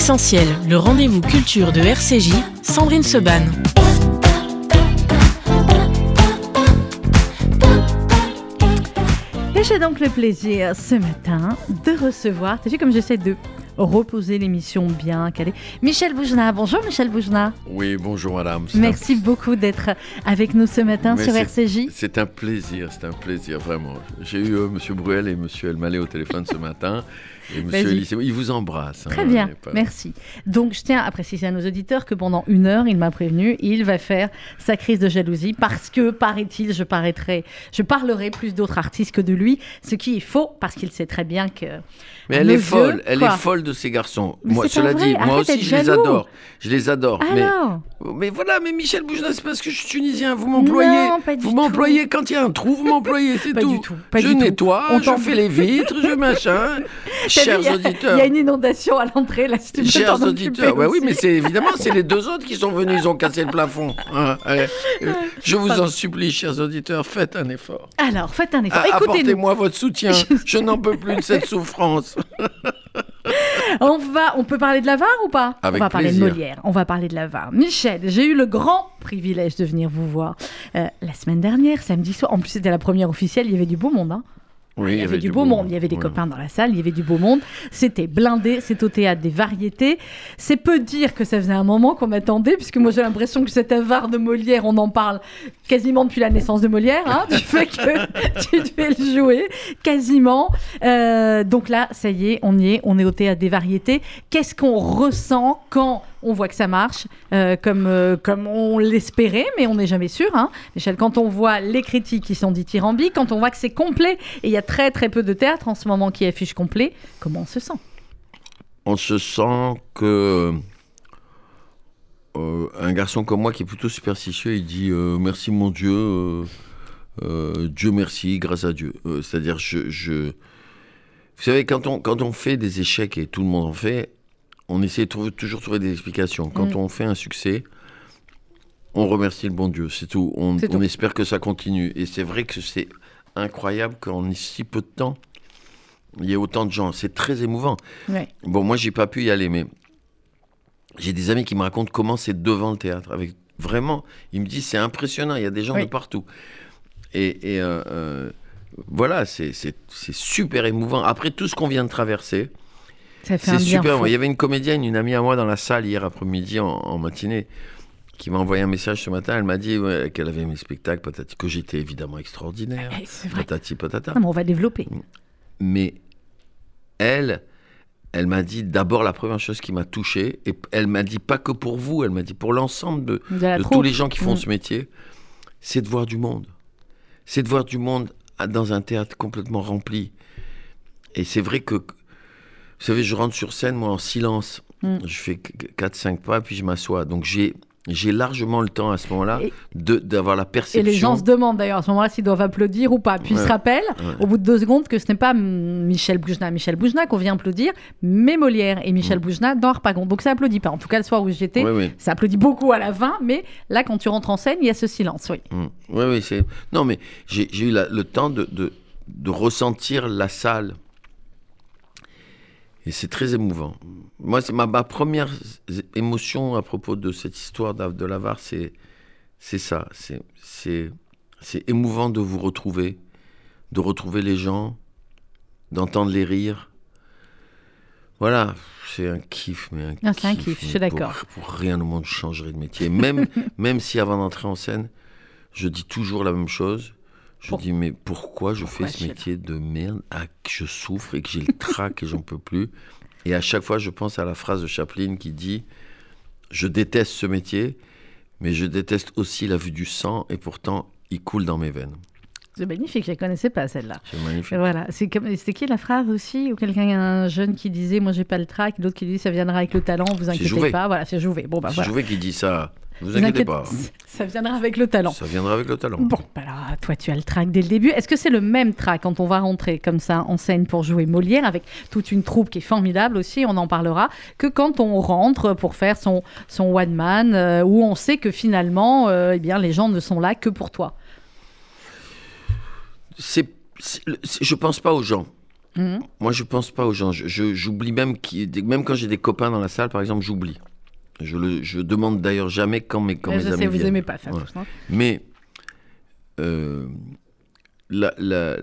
L'essentiel, le rendez-vous culture de RCJ, Sandrine Seban. Et j'ai donc le plaisir ce matin de recevoir, t'as vu comme j'essaie de reposer l'émission bien calée. Michel Boujna, bonjour Michel Boujna. Oui, bonjour madame. Merci beaucoup d'être avec nous ce matin Mais sur RCJ. C'est un plaisir, c'est un plaisir, vraiment. J'ai eu euh, Monsieur Bruel et Monsieur Elmaleh au téléphone ce matin. Et Monsieur ils vous embrassent. hein, Très bien, pas- merci. Donc je tiens à préciser à nos auditeurs que pendant une heure, il m'a prévenu, il va faire sa crise de jalousie parce que, paraît-il, je paraîtrai, je parlerai plus d'autres artistes que de lui, ce qui est faux parce qu'il sait très bien que. Mais elle est folle, elle quoi est folle de ces garçons. Mais moi, cela dit, moi aussi je les adore. Je les adore. mais, Alors, mais voilà, mais Michel Boujna, c'est parce que je suis tunisien. Vous m'employez. Vous m'employez quand il y a un trou, vous m'employez, c'est tout. tout, je nettoie, je fais les vitres, je machin. Chers auditeurs. Il y a une inondation à l'entrée, là, si tu Chers auditeurs, ouais, oui, mais c'est évidemment, c'est les deux autres qui sont venus, ils ont cassé le plafond. hein, allez. Je vous en supplie, chers auditeurs, faites un effort. Alors, faites un effort. Ah. Apportez-moi votre soutien. Je n'en peux plus de cette souffrance. On va, on peut parler de la VAR ou pas? Avec On va parler de Molière. On va parler de la VAR. Michel, j'ai eu le grand privilège de venir vous voir euh, la semaine dernière, samedi soir. En plus, c'était la première officielle. Il y avait du beau monde. Hein Oui, il y avait du beau monde. Il y avait des Ouais. copains dans la salle. Il y avait du beau monde. C'était blindé. C'est au théâtre des variétés. C'est peu dire que ça faisait un moment qu'on attendait, puisque moi j'ai l'impression que cette VAR de Molière, on en parle quasiment depuis la naissance de Molière. Hein, du fait que tu devais le jouer, quasiment. Euh, donc là, ça y est, on y est. On est au théâtre des variétés. Qu'est-ce qu'on ressent quand on voit que ça marche, euh, comme, euh, comme on l'espérait, mais on n'est jamais sûr. Hein. Michel, quand on voit les critiques qui sont dithyrambiques, quand on voit que c'est complet, et il y a très très peu de théâtre en ce moment qui affiche complet, comment on se sent? On se sent que euh, un garçon comme moi qui est plutôt superstitieux, il dit merci mon Dieu, Dieu merci, grâce à Dieu. C'est-à-dire, je, je- vous savez, quand on, quand on fait des échecs et tout le monde en fait, on essaie de trouver- toujours de trouver des explications. Quand Mm. on fait un succès, on remercie le bon Dieu, c'est tout. On, C'est on tout. espère que ça continue. Et c'est vrai que c'est incroyable qu'en si peu de temps, il y ait autant de gens. C'est très émouvant. Ouais. Bon, moi, j'ai pas pu y aller, mais j'ai des amis qui me racontent comment c'est devant le théâtre. Avec vraiment, ils me disent c'est impressionnant. Il y a des gens Oui. de partout. Et, et, euh, euh, voilà, c'est super émouvant. Après tout ce qu'on vient de traverser, Ça fait un c'est bien super. fou. Il y avait une comédienne, une amie à moi dans la salle hier après-midi en, en matinée, qui m'a envoyé un message ce matin. Elle m'a dit ouais, qu'elle avait mes spectacles, patati, que j'étais évidemment extraordinaire. Eh, C'est vrai. Patati patata. Ah, mais on va développer. Mais elle, elle m'a dit d'abord la première chose qui m'a touché, et elle m'a dit pas que pour vous, elle m'a dit pour l'ensemble de, tous les gens qui font Mm. ce métier, c'est de voir du monde. C'est de voir du monde à- dans un théâtre complètement rempli. Et c'est vrai que, vous savez, je rentre sur scène, moi, en silence. Mm. Je fais 4-5 pas, puis je m'assois. Donc j'ai... J'ai largement le temps à ce moment-là Et- d'avoir la Et perception. les gens se demandent d'ailleurs à ce moment-là s'ils doivent applaudir ou pas. Puis ils se rappellent, Ouais. au bout de deux secondes, que ce n'est pas Michel Boujna, Michel Boujna qu'on vient applaudir, mais Molière et Michel Boujna dans Harpagon. Donc ça applaudit pas. En tout cas, le soir où j'étais, Oui, oui. ça applaudit beaucoup à la fin, mais là, quand tu rentres en scène, il y a ce silence, oui. Oui, oui, c'est. Non, mais j'ai j'ai eu la- le temps de, de, de ressentir la salle. Et c'est très émouvant. Moi, c'est ma, ma première émotion à propos de cette histoire de l'Avar, c'est c'est ça. C'est c'est c'est émouvant de vous retrouver, de retrouver les gens, d'entendre les rires. Voilà, c'est un kiff, mais un Ah, c'est un kiff, je suis pour- d'accord. Pour, rien au monde, je changerais de métier. Même, même si avant d'entrer en scène, je dis toujours la même chose. Je Pour- dis, mais pourquoi je Pourquoi fais ce métier de merde ah, que je souffre et que j'ai le trac et j'en peux plus Et à chaque fois, je pense à la phrase de Chaplin qui dit Je déteste ce métier, mais je déteste aussi la vue du sang et pourtant, il coule dans mes veines. C'est magnifique, je ne connaissais pas celle-là. C'est magnifique. Voilà, c'est comme c'était qui la phrase aussi ou quelqu'un un jeune qui disait moi j'ai pas le trac, l'autre qui dit ça viendra avec le talent, vous inquiétez pas. Voilà, c'est Jouvet. Bon bah C'est voilà. Jouvet qui dit ça. Vous Vous inquiétez pas. Ça viendra avec le talent. Ça viendra avec le talent. Bon, bah alors toi tu as le trac dès le début. Est-ce que c'est le même trac quand on va rentrer comme ça en scène pour jouer Molière avec toute une troupe qui est formidable aussi, on en parlera, que quand on rentre pour faire son, son one man euh, où on sait que finalement euh, eh bien les gens ne sont là que pour toi? c'est, je pense pas aux gens. Mhm. Moi, je pense pas aux gens. Je- J'oublie même, qui, même quand j'ai des copains dans la salle, par exemple, j'oublie. Je, le, je demande d'ailleurs jamais quand mes, quand mes je amis sais, vous viennent. aimez pas ça. Ouais. hein. Mais euh, la, la,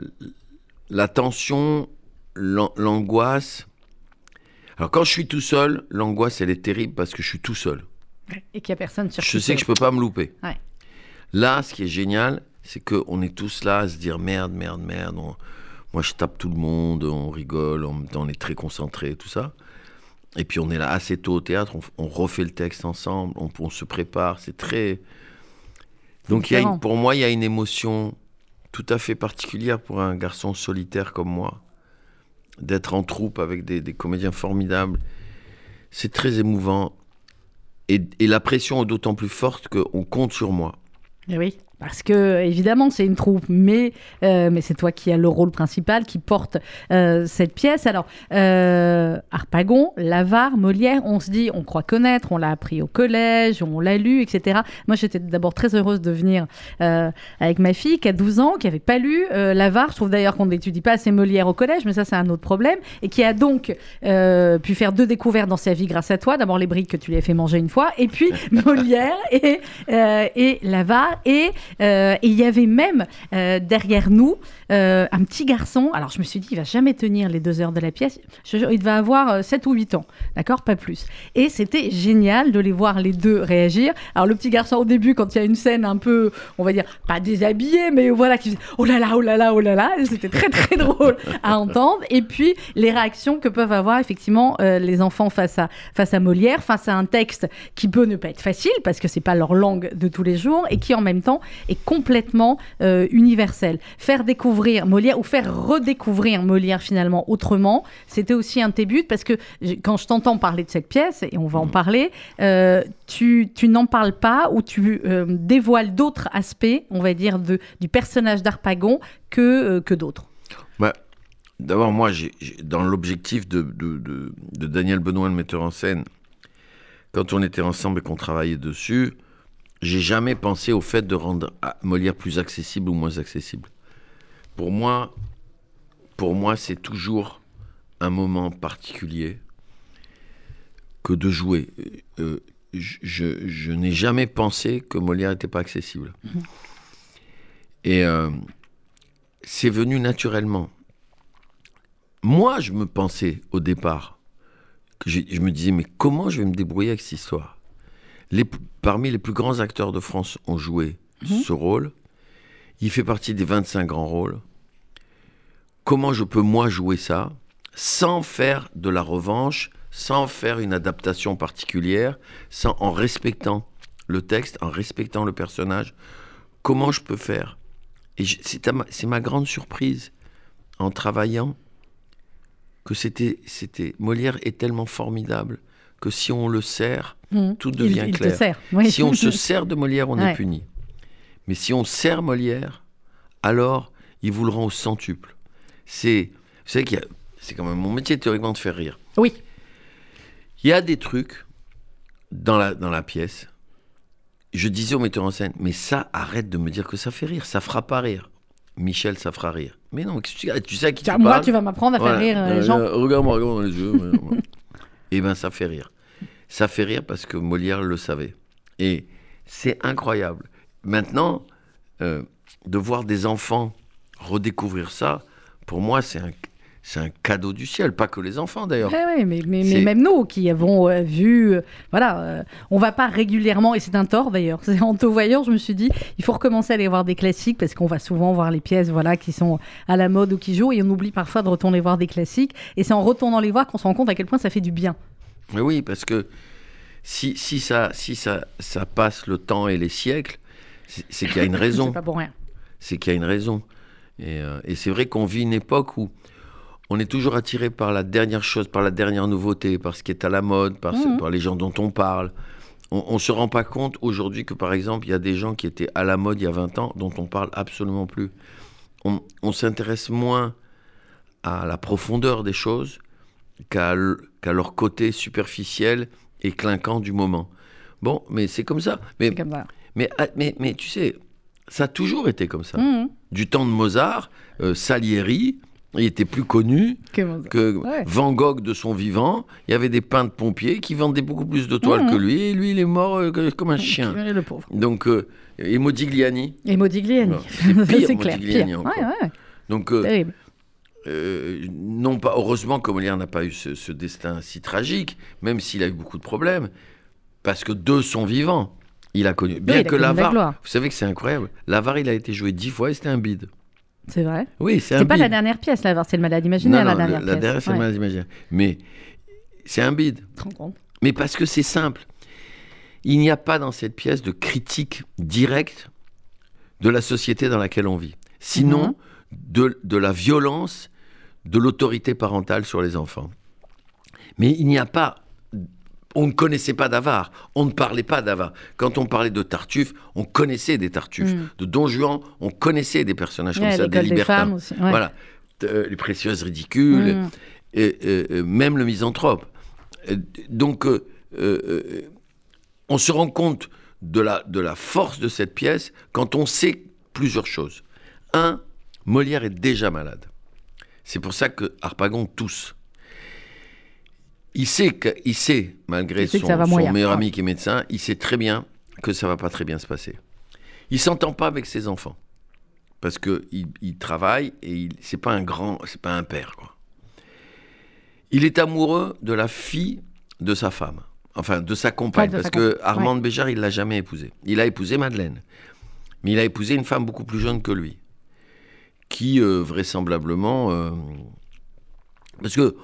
la tension, l'an- l'angoisse. Alors quand je suis tout seul, l'angoisse elle est terrible parce que je suis tout seul. Et qu'il y a personne sur Je sais que je peux pas me louper. Ouais. Là, ce qui est génial, c'est qu'on est tous là à se dire merde, merde, merde. on- Moi, je tape tout le monde, on rigole, en même temps, on est très concentré, tout ça. Et puis, on est là assez tôt au théâtre, on, on refait le texte ensemble, on, on se prépare, c'est très. Donc, il y a une- pour moi, il y a une émotion tout à fait particulière pour un garçon solitaire comme moi, d'être en troupe avec des, des comédiens formidables. C'est très émouvant. Et, et la pression est d'autant plus forte qu'on compte sur moi. Eh oui, parce que évidemment c'est une troupe, mais, euh, mais c'est toi qui as le rôle principal, qui porte euh, cette pièce. Alors, euh, Harpagon, Lavare, Molière, on se dit, on croit connaître, on l'a appris au collège, on l'a lu, etc. Moi j'étais d'abord très heureuse de venir euh, avec ma fille qui a 12 ans, qui n'avait pas lu euh, Lavare. Je trouve d'ailleurs qu'on n'étudie pas assez Molière au collège, mais ça c'est un autre problème, et qui a donc euh, pu faire deux découvertes dans sa vie grâce à toi. D'abord les briques que tu lui as fait manger une fois, et puis Molière et, euh, et Lavare. Et euh, et il y avait même euh, derrière nous euh, un petit garçon. Alors je me suis dit, il va jamais tenir les deux heures de la pièce. Il devait avoir euh, 7 ou 8 ans, d'accord? Pas plus. Et c'était génial de les voir les deux réagir. Alors le petit garçon au début, quand il y a une scène un peu, on va dire, pas déshabillée, mais voilà, qui oh là là, oh là là, oh là là. C'était très très drôle à entendre. Et puis les réactions que peuvent avoir effectivement les enfants face à, face à Molière, face à un texte qui peut ne pas être facile parce que c'est pas leur langue de tous les jours et qui en même temps est complètement euh, universel. Faire découvrir Molière ou faire redécouvrir Molière finalement autrement, c'était aussi un de tes buts parce que quand je t'entends parler de cette pièce, et on va en parler, euh, tu, tu n'en parles pas ou tu euh, dévoiles d'autres aspects, on va dire, de, du personnage d'Arpagon que, euh, que d'autres. Bah, D'abord, moi, dans l'objectif de, de- de- de Daniel Benoît, le metteur en scène, quand on était ensemble et qu'on travaillait dessus, j'ai jamais pensé au fait de rendre Molière plus accessible ou moins accessible. Pour moi, pour moi, c'est toujours un moment particulier que de jouer. Euh, je je- je n'ai jamais pensé que Molière n'était pas accessible. Et euh, c'est venu naturellement. Moi, je me pensais au départ, que je, je me disais, mais comment je vais me débrouiller avec cette histoire? Les, Parmi les plus grands acteurs de France ont joué ce rôle. Il fait partie des 25 grands rôles. Comment je peux, moi, jouer ça sans faire de la revanche, sans faire une adaptation particulière, sans, en respectant le texte, en respectant le personnage? Comment je peux faire? Et c'est ma- ma grande surprise en travaillant que c'était Molière est tellement formidable que si on le sert, Mhm. tout devient il, clair. sert. oui. Si on se sert de Molière, on Ouais. est puni. Mais si on sert Molière, alors il vous le rend au centuple. C'est, vous savez qu'il y a- c'est quand même mon métier théoriquement de faire rire. Oui. Il y a des trucs dans la, dans la pièce. Je disais au metteur en scène, mais ça, arrête de me dire que ça fait rire. Ça fera pas rire. Michel, ça fera rire. Mais non, que tu, sais à qui tu moi, parles tu vas m'apprendre à faire Voilà. rire euh, les Euh, gens. euh, Regarde-moi, regarde-moi dans les yeux. voilà. Eh ben, ça fait rire. Ça fait rire parce que Molière le savait. Et c'est incroyable. Maintenant, euh, de voir des enfants redécouvrir ça, pour moi, c'est un, c'est un cadeau du ciel. Pas que les enfants, d'ailleurs. Ouais, ouais, mais, mais, mais C'est- même nous qui avons euh, vu, euh, voilà, euh, on va pas régulièrement, et c'est un tort d'ailleurs. En te voyant, je me suis dit, il faut recommencer à aller voir des classiques parce qu'on va souvent voir les pièces, voilà, qui sont à la mode ou qui jouent, et on oublie parfois de retourner voir des classiques. Et c'est en retournant les voir qu'on se rend compte à quel point ça fait du bien. Mais oui, parce que si, si, ça, si ça, ça passe le temps et les siècles, c'est qu'il y a une raison. C'est pas pour rien. c'est qu'il y a une raison. Et, euh, et c'est vrai qu'on vit une époque où on est toujours attiré par la dernière chose, par la dernière nouveauté, par ce qui est à la mode, par, Mhm. par les gens dont on parle. On ne se rend pas compte aujourd'hui que, par exemple, il y a des gens qui étaient à la mode il y a 20 ans dont on parle absolument plus. On, on s'intéresse moins à la profondeur des choses qu'à leur côté superficiel et clinquant du moment. Bon, mais c'est comme ça. Mais, C'est comme ça. mais, ah, mais, mais tu sais, ça a toujours été comme ça Mhm. du temps de Mozart, euh, Salieri, il était plus connu Que Mozart. que Ouais. Van Gogh de son vivant. Il y avait des peintres pompiers qui vendaient beaucoup plus de toiles Mhm. que lui, et lui, il est mort euh, comme un chien. Le pauvre. Donc, euh, et Modigliani. Et Modigliani. C'est pire, c'est clair. Modigliani Pire. encore. Ouais, ouais, Donc, euh, terrible. Euh, non pas heureusement que Molière n'a pas eu ce, ce destin si tragique, même s'il a eu beaucoup de problèmes, parce que de son vivant, il a connu. Bien que la l'avare, vous savez que c'est incroyable. L'avare, il a été joué dix fois et c'était un bide. C'est vrai. Oui, c'est un C'est pas bide. la dernière pièce, là, c'est le malade imaginaire, non, la dernière le- pièce. la dernière, c'est Ouais. le malade imaginaire. Mais c'est un bide. Mais parce que c'est simple. Il n'y a pas dans cette pièce de critique directe de la société dans laquelle on vit. Sinon, Mhm. de, de la violence de l'autorité parentale sur les enfants. Mais il n'y a pas. On ne connaissait pas d'avare, on ne parlait pas d'avare. Quand on parlait de Tartuffe, on connaissait des Tartuffes. Mhm. De Don Juan, on connaissait des personnages comme ça, des libertins. aussi. ouais. Voilà. Euh, les précieuses ridicules, Mhm. et, euh, même le misanthrope. Donc, euh, euh, on se rend compte de la, de la force de cette pièce quand on sait plusieurs choses. Un, Molière est déjà malade. C'est pour ça que Harpagon tousse. Il sait, que, il sait malgré Il sait que son, meilleur ami qui est médecin, il sait très bien que ça va pas très bien se passer. Il s'entend pas avec ses enfants. Parce que il, il travaille et il c'est pas un grand, c'est pas un père quoi. Il est amoureux de la fille de sa femme, enfin de sa compagne, Ouais, de parce sa que compagne, Armande Béjart il l'a jamais épousée. Il a épousé Madeleine, mais il a épousé une femme beaucoup plus jeune que lui, qui euh, vraisemblablement, euh, parce que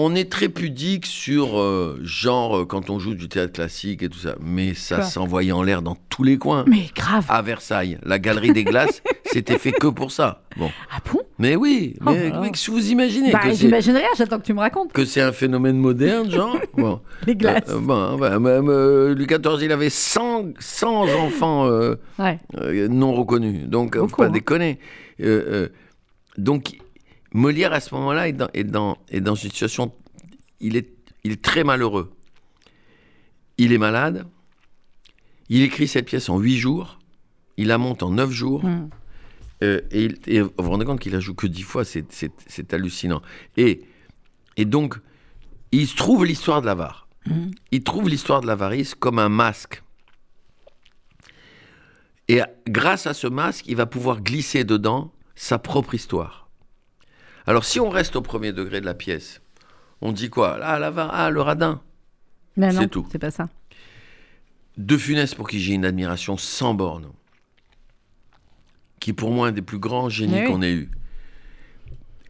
on est très pudique sur euh, genre quand on joue du théâtre classique et tout ça, mais ça s'envoyait en l'air dans tous les coins. Mais grave. À Versailles, la galerie des glaces, c'était fait que pour ça. Bon, Ah bon? Mais oui, Oh mais, là. mais que vous imaginez Bah, j'imagine rien, j'attends que tu me racontes. que c'est un phénomène moderne, genre bon. Les glaces. Euh, bon, bah, même, euh, Louis XIV, il avait 100, 100 enfants Ouais. non reconnus. Donc, euh, faut Beaucoup, pas hein. déconner. Euh, euh, donc, Molière, à ce moment-là, est dans, est, dans, est dans une situation... Il est, il est très malheureux. Il est malade. Il écrit cette pièce en huit jours. Il la monte en neuf jours. Mm. Euh, et, et vous vous rendez compte qu'il la joue que dix fois, c'est- hallucinant. Et, et donc, il se trouve l'histoire de l'avare. Mhm. Il trouve l'histoire de l'avarice comme un masque. Et grâce à ce masque, il va pouvoir glisser dedans sa propre histoire. Alors, si on reste au premier degré de la pièce, on dit quoi? Ah, l'avare, ah, le radin. Non, C'est tout. c'est pas ça. De Funès, pour qui j'ai une admiration sans borne, qui est pour moi un des plus grands génies Oui. qu'on ait eu.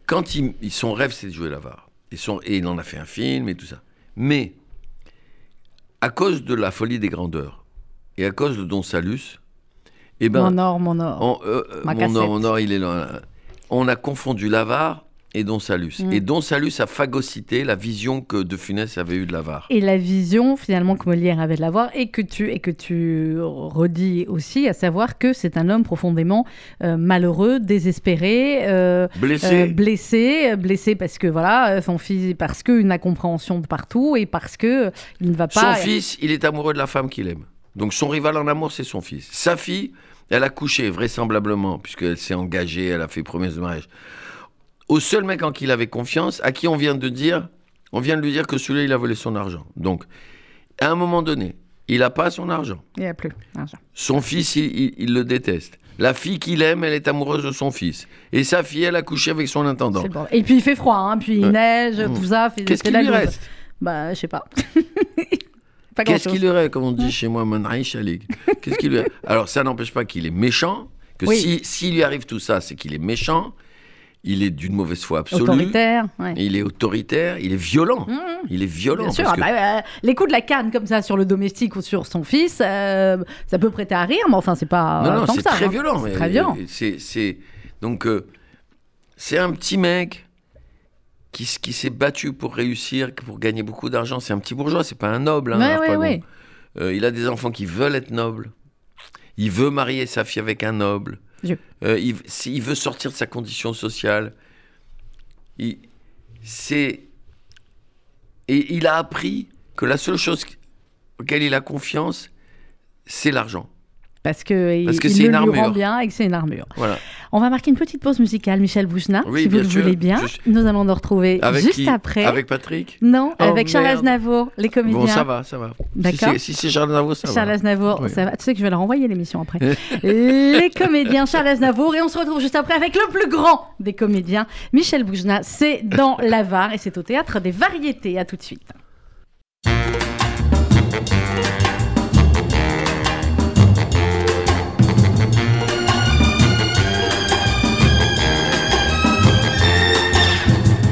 Quand il- son rêve, c'est de jouer l'avare. Et, son- et il en a fait un film et tout ça. Mais, à cause de la folie des grandeurs, et à cause de Don Salus, eh ben, mon or, mon or. on- euh, Ma mon or, mon or, il est là. On a confondu l'avare et Don Salus. Mm. Et Don Salus a phagocyté la vision que De Funès avait eue de l'avare. Et la vision finalement que Molière avait de l'avoir et que tu et que tu redis aussi, à savoir que c'est un homme profondément euh, malheureux, désespéré, euh, Blessé. euh, blessé, blessé parce que voilà son fils, parce qu'une incompréhension de partout et parce que il ne va Son pas. fils, il est amoureux de la femme qu'il aime. Donc son rival en amour, c'est son fils. Sa fille, elle a couché, vraisemblablement, puisqu'elle s'est engagée, elle a fait promesse de mariage. Au seul mec en qui il avait confiance, à qui on vient de dire, on vient de lui dire que celui-là, il a volé son argent. Donc, à un moment donné, il n'a pas son argent. Il n'y a plus. d'argent. Son fils, il, il- il le déteste. La fille qu'il aime, elle est amoureuse de son fils. Et sa fille, elle a couché avec son intendant. Et puis il fait froid, hein, puis il Ouais. neige, Mm. tout ça. Qu'est-ce qu'il lui reste? Bah, je sais pas. pas Qu'est-ce qu'il reste, comme on dit chez moi, Ali Qu'est-ce qu'il Alors, ça n'empêche pas qu'il est méchant, que Oui. si s'il lui arrive tout ça, c'est qu'il est méchant, il est d'une mauvaise foi absolue, Autoritaire. ouais. il est autoritaire, il est violent. Mhm. Il est violent. Bien sûr, parce ah que- bah, euh, les coups de la canne comme ça sur le domestique ou sur son fils, euh, ça peut prêter à rire, mais enfin c'est pas non, non, c'est très hein. violent. C'est très violent. donc, euh, c'est un petit mec qui, s'est battu pour réussir, pour gagner beaucoup d'argent. C'est un petit bourgeois, c'est pas un noble. hein, Ouais, ouais, Harpagon. ouais. Euh, il a des enfants qui veulent être nobles. Il veut marier sa fille avec un noble. Euh, il, veut sortir de sa condition sociale. C'est, et il a appris que la seule chose auquel il a confiance, c'est l'argent. Parce que, Parce que il le une lui rend bien et que c'est une armure. Voilà. On va marquer une petite pause musicale, Michel Boujna, Oui, si vous le sûr. voulez bien. Je- Nous allons nous retrouver Avec juste qui après. Avec Patrick Non, Oh, avec Charles. Aznavour, les comédiens. Bon, ça va, ça va. D'accord. Si c'est- Si Charles Aznavour, ça Charles va. Aznavour, Oui. ça va. Tu sais que je vais leur envoyer l'émission après. les comédiens Charles Aznavour et on se retrouve juste après avec le plus grand des comédiens, Michel Boujna. C'est dans l'Avare et c'est au théâtre des variétés. À tout de suite.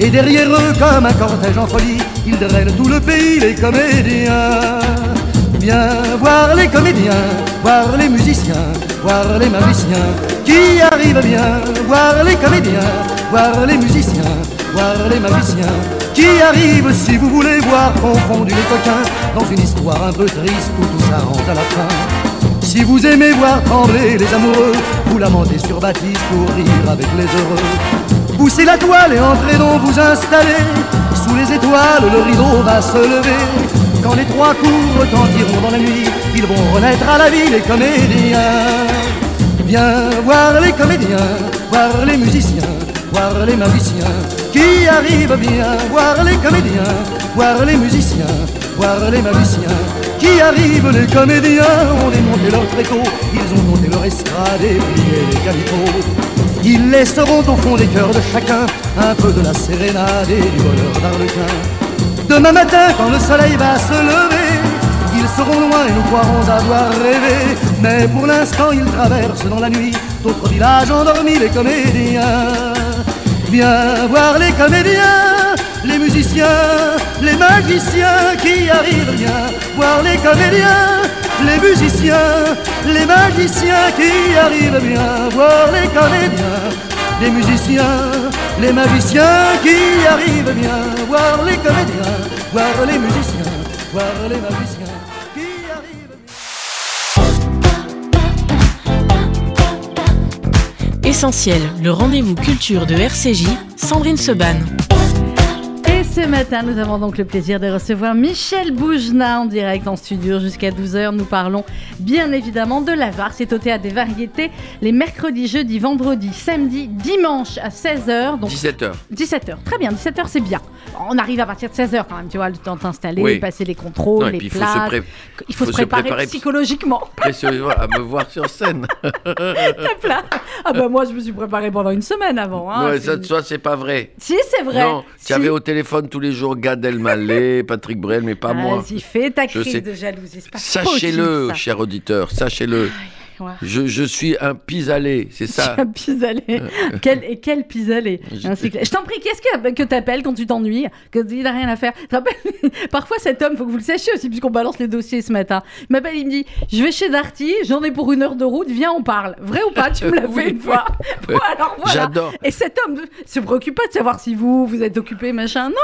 Et derrière eux, comme un cortège en folie, ils drainent tout le pays, les comédiens. Viens voir les comédiens, voir les musiciens, voir les magiciens qui arrivent bien. Voir les comédiens, voir les musiciens, voir les magiciens qui arrivent si vous voulez voir confondus les coquins dans une histoire un peu triste où tout s'arrange à la fin. Si vous aimez voir trembler les amoureux, vous lamentez sur Baptiste pour rire avec les heureux. Poussez la toile et entrez donc vous installer. Sous les étoiles, le rideau va se lever. Quand les trois coups retentiront dans la nuit, ils vont renaître à la vie les comédiens. Viens voir les comédiens, voir les musiciens, voir les magiciens qui arrivent bien? Voir les comédiens, voir les musiciens, voir les magiciens qui arrivent. Les comédiens ont démonté leur tréteau, ils ont monté leur estrade et plié les calicots. Ils laisseront au fond des cœurs de chacun un peu de la sérénade et du bonheur d'Arlequin. Demain matin, quand le soleil va se lever, ils seront loin et nous croirons avoir rêvé. Mais pour l'instant, ils traversent dans la nuit d'autres villages endormis, les comédiens. Viens voir les comédiens, les musiciens, les magiciens qui arrivent. Viens voir les comédiens, les musiciens, les magiciens qui arrivent. Viens voir les comédiens, les musiciens, les magiciens qui arrivent. Viens voir les comédiens, voir les musiciens, voir les magiciens qui arrivent. Essentiel, le rendez-vous culture de RCJ, Sandrine Seban. Ce matin, nous avons donc le plaisir de recevoir Michel Boujna en direct en studio jusqu'à 12h. Nous parlons bien évidemment de l'Avare. C'est au théâtre des variétés les mercredis, jeudis, vendredis, samedis, dimanche à 16h. Donc 17h. 17h. Très bien, 17h c'est bien. On arrive à partir de 16h quand même, tu vois, le temps de t'installer, Oui. passer les contrôles, Non, et les puis il faut se, Il faut, faut se préparer, préparer psychologiquement. précieusement à me voir sur scène. Hop là. Ah bah moi je me suis préparée pendant une semaine avant. Hein. C'est ça, une- toi, c'est pas vrai. Si c'est vrai. Non, Si. tu avais au téléphone tous les jours Gad Elmaleh, Patrick Brel, mais pas moi. Vas-y, fais ta crise de jalousie. Sachez-le, cher auditeur, sachez-le. Je, je suis un pis-aller, c'est ça. As pis-aller. quel, et quel pis-aller. Je- Je t'en prie, qu'est-ce que, que t'appelles quand tu t'ennuies Que il n'a rien à faire? Parfois, cet homme, faut que vous le sachiez aussi, puisqu'on balance les dossiers ce matin. Il m'appelle, il me dit Je vais chez Darty, j'en ai pour une heure de route, viens, on parle. Vrai ou pas? Tu me l'as Oui, fait une oui. fois. Bon, alors voilà. J'adore. Et cet homme se préoccupe pas de savoir si vous, vous êtes occupé, machin. Non.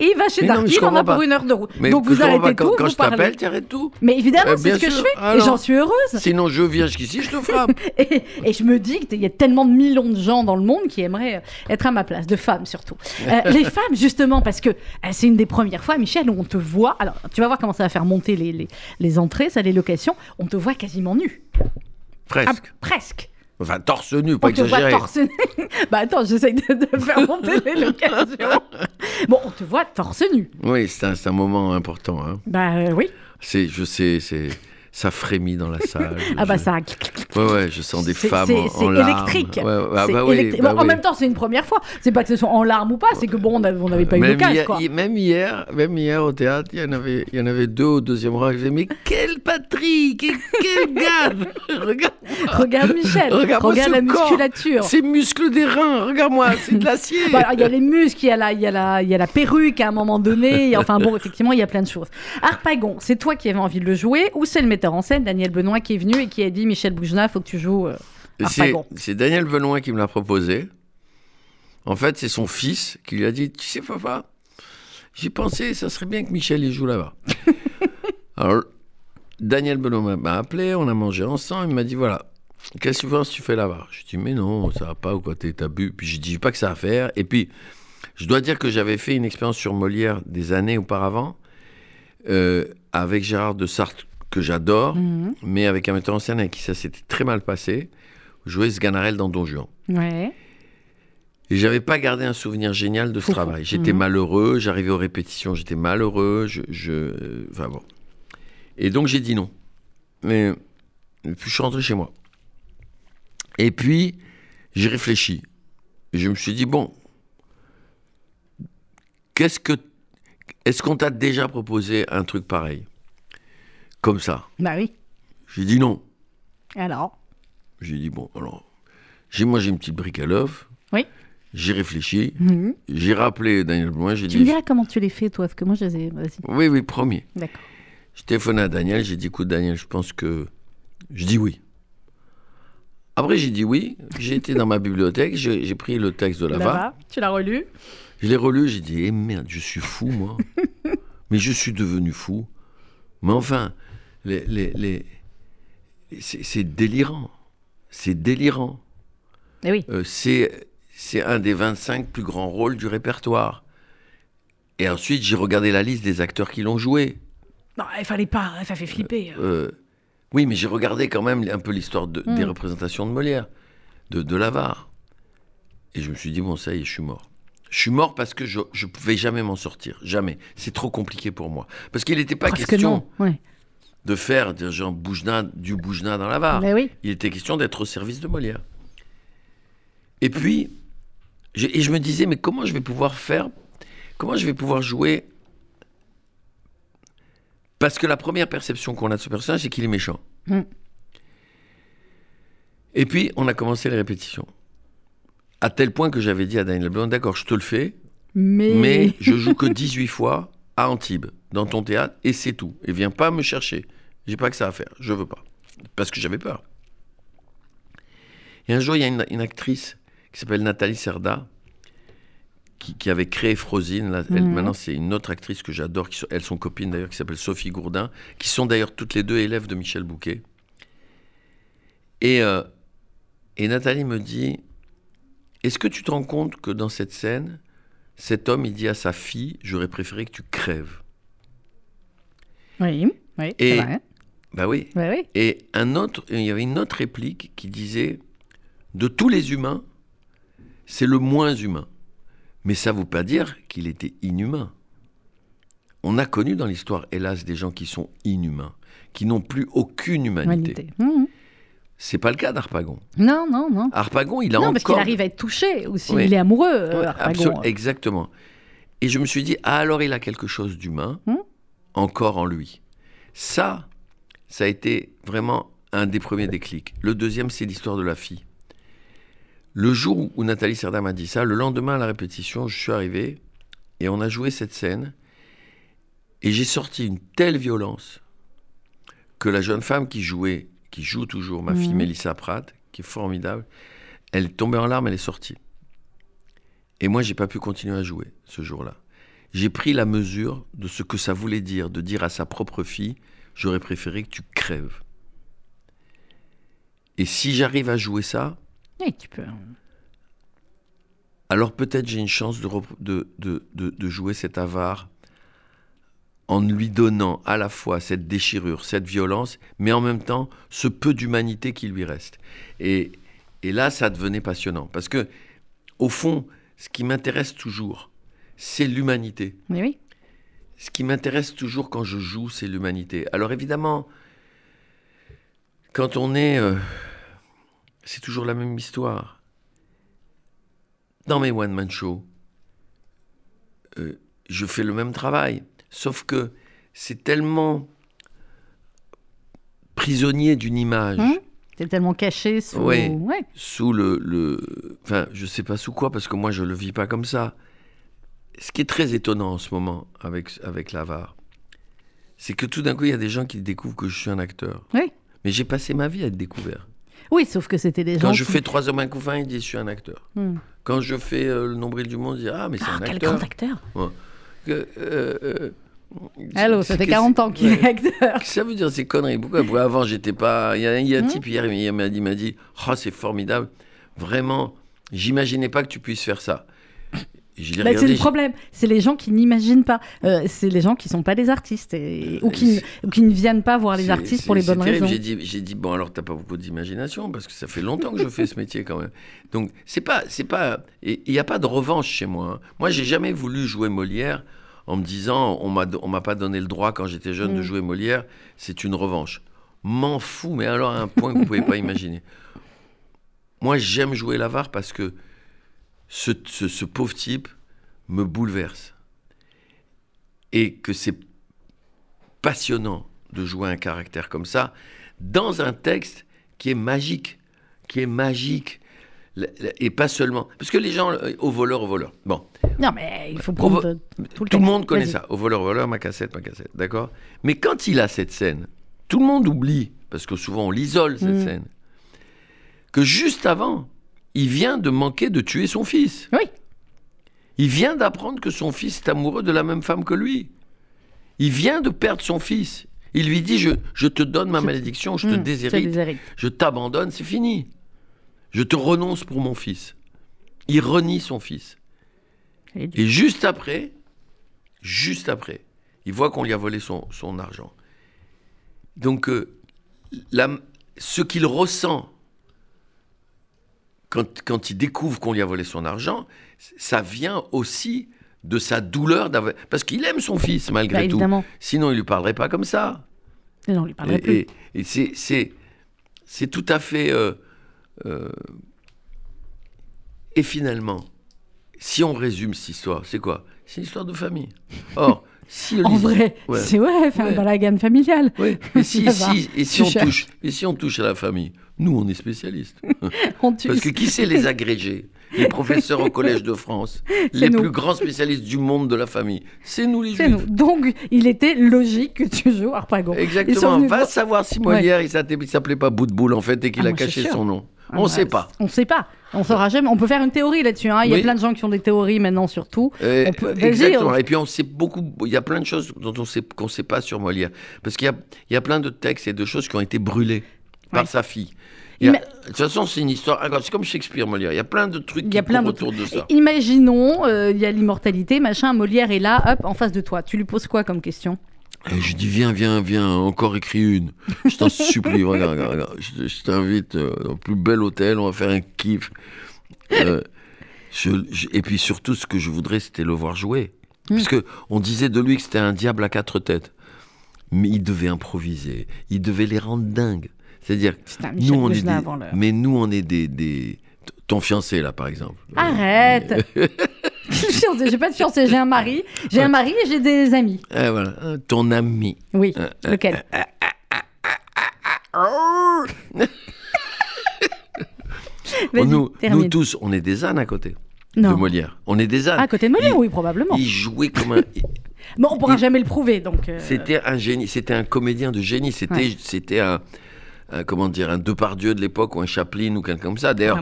Et il va chez je il en a pour une heure de route. Mais Donc vous arrêtez tout, quand, quand vous je t'appelle, tu arrêtes tout. Mais évidemment, Euh, c'est ce que je fais. Et j'en suis heureuse. Sinon, je viens jusqu'ici, je te frappe. Et, et je me dis qu'il y a tellement de millions de gens dans le monde qui aimeraient euh, être à ma place, de femmes surtout. Euh, les femmes, justement, parce que euh, c'est une des premières fois, Michel, où on te voit. Alors, tu vas voir comment ça va faire monter les, les, les entrées, ça, les locations. On te voit quasiment nu. Ah, Presque. Enfin, torse nu, pas On te voit exagéré. torse nu. bah attends, j'essaye de, de faire monter les locations. Bon, on te voit torse nu. Oui, c'est un, c'est un moment important. hein. Bah euh, oui. C'est, je sais, c'est, ça frémit dans la salle. Ah bah Je- ça. Ouais, ouais, je sens des femmes en, en larmes. électrique. Ouais, ouais, ah C'est bah oui, électrique. bah En oui. même temps, c'est une première fois. C'est pas que ce soit en larmes ou pas, c'est que bon, on avait- on n'avait pas eu même l'occasion, quoi. hi- même hier, même hier au théâtre, il y en avait, il y en avait deux au deuxième rang. Je disais, mais quel Patrick, et quel gars Regarde, Regarde Michel, regarde ce la corps. musculature. ces muscles des reins, regarde-moi, c'est de l'acier. Bah, il y a les muscles, il y a, la, il, y a la, il y a la perruque à un moment donné. et Enfin bon, effectivement, il y a plein de choses. Harpagon, c'est toi qui avais envie de le jouer ou c'est le metteur en scène, Daniel Benoît, qui est venu et qui a dit Michel Boujna, faut que tu joues euh, C'est, Daniel Benoît qui me l'a proposé. En fait, c'est son fils qui lui a dit Tu sais, papa, j'ai pensé, ça serait bien que Michel y joue là-bas. Alors, Daniel Benoît m'a appelé, on a mangé ensemble, il m'a dit Voilà, qu'est-ce que tu penses que tu fais là-bas? Je dis Mais non, ça va pas ou quoi, t'as bu. Puis je dis pas que ça à faire. Et puis, je dois dire que j'avais fait une expérience sur Molière des années auparavant, euh, avec Gérard de Sartre, que j'adore, Mhm. mais avec un metteur en scène avec qui ça s'était très mal passé, jouer Sganarelle dans Don Juan. Ouais. Et j'avais pas gardé un souvenir génial de ce travail. J'étais Mhm. malheureux, j'arrivais aux répétitions, j'étais malheureux, je, je- enfin bon. Et donc j'ai dit non. Mais et puis je suis rentré chez moi. Et puis j'ai réfléchi. Et je me suis dit bon, qu'est-ce que, est-ce qu'on t'a déjà proposé un truc pareil, comme ça Bah oui. J'ai dit non. Alors? J'ai dit bon alors, j'ai moi j'ai une petite brique à l'œuf. Oui. J'ai réfléchi. Mhm. J'ai rappelé Daniel Blouin, j'ai Tu me dit. diras comment tu les fais, toi, parce que moi, je les ai. Vas-y. Oui, oui, promis. D'accord. J'ai téléphoné à Daniel, j'ai dit écoute, Daniel, je pense que. Je dis oui. Après, j'ai dit oui. J'ai été dans ma bibliothèque, j'ai j'ai pris le texte de Lava, Là-bas, tu l'as relu? Je l'ai relu, j'ai dit eh merde, je suis fou, moi. Mais je suis devenu fou. Mais enfin, les, les, les- c'est délirant. C'est délirant. Eh oui. Euh, c'est un des 25 plus grands rôles du répertoire. Et ensuite, j'ai regardé la liste des acteurs qui l'ont joué. Non, il fallait pas, ça fait flipper. Euh, oui, mais j'ai regardé quand même un peu l'histoire de- des représentations de Molière, de, de Lavare. Et je me suis dit, bon, ça y est, je suis mort. Je suis mort parce que je ne pouvais jamais m'en sortir. Jamais. C'est trop compliqué pour moi. Parce qu'il n'était pas question non. Ouais. De faire des gens Boujna, du Boujna dans Lavare. Bah oui. Il était question d'être au service de Molière. Et puis, j'ai- et je me disais, mais comment je vais pouvoir faire, comment je vais pouvoir jouer? Parce que la première perception qu'on a de ce personnage, c'est qu'il est méchant. Mm. Et puis, on a commencé les répétitions. À tel point que j'avais dit à Daniel Blanc, d'accord, je te le fais, Mais. mais je joue que 18 fois à Antibes, dans ton théâtre, et c'est tout. Et viens pas me chercher. J'ai pas que ça à faire. Je veux pas. Parce que j'avais peur. Et un jour, il y a une, une actrice qui s'appelle Nathalie Serda, qui, qui avait créé Frosine. Là, elle- Mhm. maintenant, c'est une autre actrice que j'adore, qui elles sont copines d'ailleurs, qui s'appelle Sophie Gourdin, qui sont d'ailleurs toutes les deux élèves de Michel Bouquet. Et, euh, et Nathalie me dit Est-ce que tu te rends compte que dans cette scène, cet homme, il dit à sa fille J'aurais préféré que tu crèves Oui, oui, Et- c'est vrai. Bah oui. Ouais, oui. Et un autre, il y avait une autre réplique qui disait De tous les humains, c'est le moins humain. Mais ça ne veut pas dire qu'il était inhumain. On a connu dans l'histoire, hélas, des gens qui sont inhumains, qui n'ont plus aucune humanité. Humanité. Mhm. C'est pas le cas d'Arpagon. Non, non, non. Harpagon, il a non, parce qu'il encore. arrive à être touché aussi. Oui. Il est amoureux, euh, absolu- exactement. Et je me suis dit, ah, alors il a quelque chose d'humain Hmm. encore en lui. Ça, ça a été vraiment un des premiers déclics. Le deuxième, c'est l'histoire de la fille. Le jour où Nathalie Serda m'a dit ça, le lendemain à la répétition, je suis arrivé et on a joué cette scène et j'ai sorti une telle violence que la jeune femme qui jouait, qui joue toujours, ma fille Mhm. Mélissa Pratt, qui est formidable, elle est tombée en larmes, elle est sortie. Et moi, j'ai pas pu continuer à jouer ce jour-là. J'ai pris la mesure de ce que ça voulait dire, de dire à sa propre fille, j'aurais préféré que tu crèves. Et si j'arrive à jouer ça, Oui, tu peux. alors peut-être j'ai une chance de- de jouer cet avare en lui donnant à la fois cette déchirure, cette violence, mais en même temps ce peu d'humanité qui lui reste. Et, et là, ça devenait passionnant. Parce que, au fond, ce qui m'intéresse toujours, c'est l'humanité. Oui, oui. Ce qui m'intéresse toujours quand je joue, c'est l'humanité. Alors évidemment, quand on est... euh, c'est toujours la même histoire. Dans mes one-man shows, euh, je fais le même travail. Sauf que c'est tellement prisonnier d'une image, Hum? C'est tellement caché sous. Ouais. sous le, le... Enfin, je sais pas sous quoi, parce que moi, je le vis pas comme ça. Ce qui est très étonnant en ce moment avec, avec l'avare, c'est que tout d'un coup, il y a des gens qui découvrent que je suis un acteur. Oui. Mais j'ai passé ma vie à être découvert. Oui, sauf que c'était des gens. Quand je qui- fais Trois hommes un couffin, il dit je suis un acteur. Hmm. Quand je fais euh, Le nombril du monde, il dit ah mais c'est Ah, un quel acteur. grand acteur. Que, euh, euh, Allô, ça fait c'est- 40 ans qu'il est acteur. Qu'est-ce que ça veut dire ces conneries? Pourquoi? Avant j'étais pas. Il y a, il y a un Hmm? type hier, il m'a dit, m'a dit, oh c'est formidable, vraiment. J'imaginais pas que tu puisses faire ça. Bah, c'est le problème, c'est les gens qui n'imaginent pas. Euh, c'est les gens qui sont pas des artistes et- ou, qui, C'est- ou qui ne viennent pas voir les artistes pour les bonnes terrible. raisons. J'ai dit, dit, bon, alors t'as pas beaucoup d'imagination parce que ça fait longtemps que je fais ce métier quand même. Donc, c'est pas. c'est pas Il n'y a pas de revanche chez moi. hein. Moi, j'ai jamais voulu jouer Molière en me disant, on m'a on m'a pas donné le droit quand j'étais jeune de Mm. jouer Molière, c'est une revanche. M'en fous, mais alors à un point que vous pouvez pas imaginer. Moi, j'aime jouer l'avare parce que ce, ce- ce pauvre type me bouleverse. Et que c'est passionnant de jouer un caractère comme ça dans un texte qui est magique, qui est magique. Et pas seulement. Parce que les gens, euh, au voleur, au voleur. Bon, Non, mais il faut prendre tout le tout le texte. monde connaît ça. Au voleur, au voleur, ma cassette, ma cassette. D'accord? Mais quand il a cette scène, tout le monde oublie, parce que souvent on l'isole, cette Mm. scène, que juste avant, il vient de manquer de tuer son fils. Oui. Il vient d'apprendre que son fils est amoureux de la même femme que lui. Il vient de perdre son fils. Il lui dit, je, je te donne ma Je- malédiction, je te Mmh, je déshérite. je t'abandonne, c'est fini. Je te renonce pour mon fils. Il renie son fils. Et du- Et juste après, juste après, il voit qu'on lui a volé son, son argent. Donc, euh, la- ce qu'il ressent quand, quand il découvre qu'on lui a volé son argent, ça vient aussi de sa douleur d'avoir... Parce qu'il aime son fils, malgré Bah, tout. évidemment. Sinon, il lui parlerait pas comme ça. Non, on lui parlerait Et, plus. et- et c'est, c'est, c'est tout à fait... euh, euh, Et finalement, si on résume cette histoire, c'est quoi? C'est une histoire de famille. Or, si En vrai, Ouais. c'est ouais, Ouais. dans la gamme familiale. Et si, et on touche, et si on touche à la famille, nous, on est spécialistes. On tue. Parce que qui c'est les agrégés Les professeurs au Collège de France, les nous. plus grands spécialistes du monde de la famille, c'est nous les Juifs. nous. Donc, il était logique que tu joues Harpagon. Exactement. Va voir- savoir si Molière, il s'appelait- il s'appelait pas Bout de Boule, en fait, et qu'il Ah, a caché son nom. Ah, on bah, sait pas. On sait pas. On saura jamais. On peut faire une théorie là-dessus. hein. Il y a Oui. plein de gens qui ont des théories maintenant sur tout. Euh, On peut- vas-y, exactement. on- Et puis on sait beaucoup. Il y a plein de choses dont on sait qu'on ne sait pas sur Molière, parce qu'il y y a plein de textes et de choses qui ont été brûlées par sa fille. A- Ima- De toute façon, c'est une histoire. ah, C'est comme Shakespeare, Molière. Il y a plein de trucs Il y qui a plein courent d'autres- autour de ça. Imaginons, euh, il y a l'immortalité, machin, Molière est là, hop, en face de toi. Tu lui poses quoi comme question? Et je dis viens, viens, viens, encore écris une. Je t'en supplie, regarde, regarde, regarde. Je, je t'invite euh, au plus bel hôtel, on va faire un kiff. Euh, je- je- et puis surtout, ce que je voudrais, c'était le voir jouer. Mm. Parce que on disait de lui que c'était un diable à quatre têtes. Mais il devait improviser, il devait les rendre dingues. C'est-à-dire, nous on est des, mais nous on est des, des- ton fiancé là par exemple. Arrête J'ai pas de fiancé, j'ai un mari. J'ai un mari et j'ai des amis. Eh, voilà, hein, ton ami. Oui, Euh, lequel nous, nous tous, on est des ânes à côté Non. de Molière. On est des ânes. À côté de Molière, Il- oui, probablement. Il jouait comme un. Bon, on pourra il- jamais le prouver, donc. euh, C'était un génie. C'était un comédien de génie. C'était, Ouais. c'était un, un- comment dire, un Depardieu de l'époque ou un Chaplin ou quelqu'un comme ça. D'ailleurs.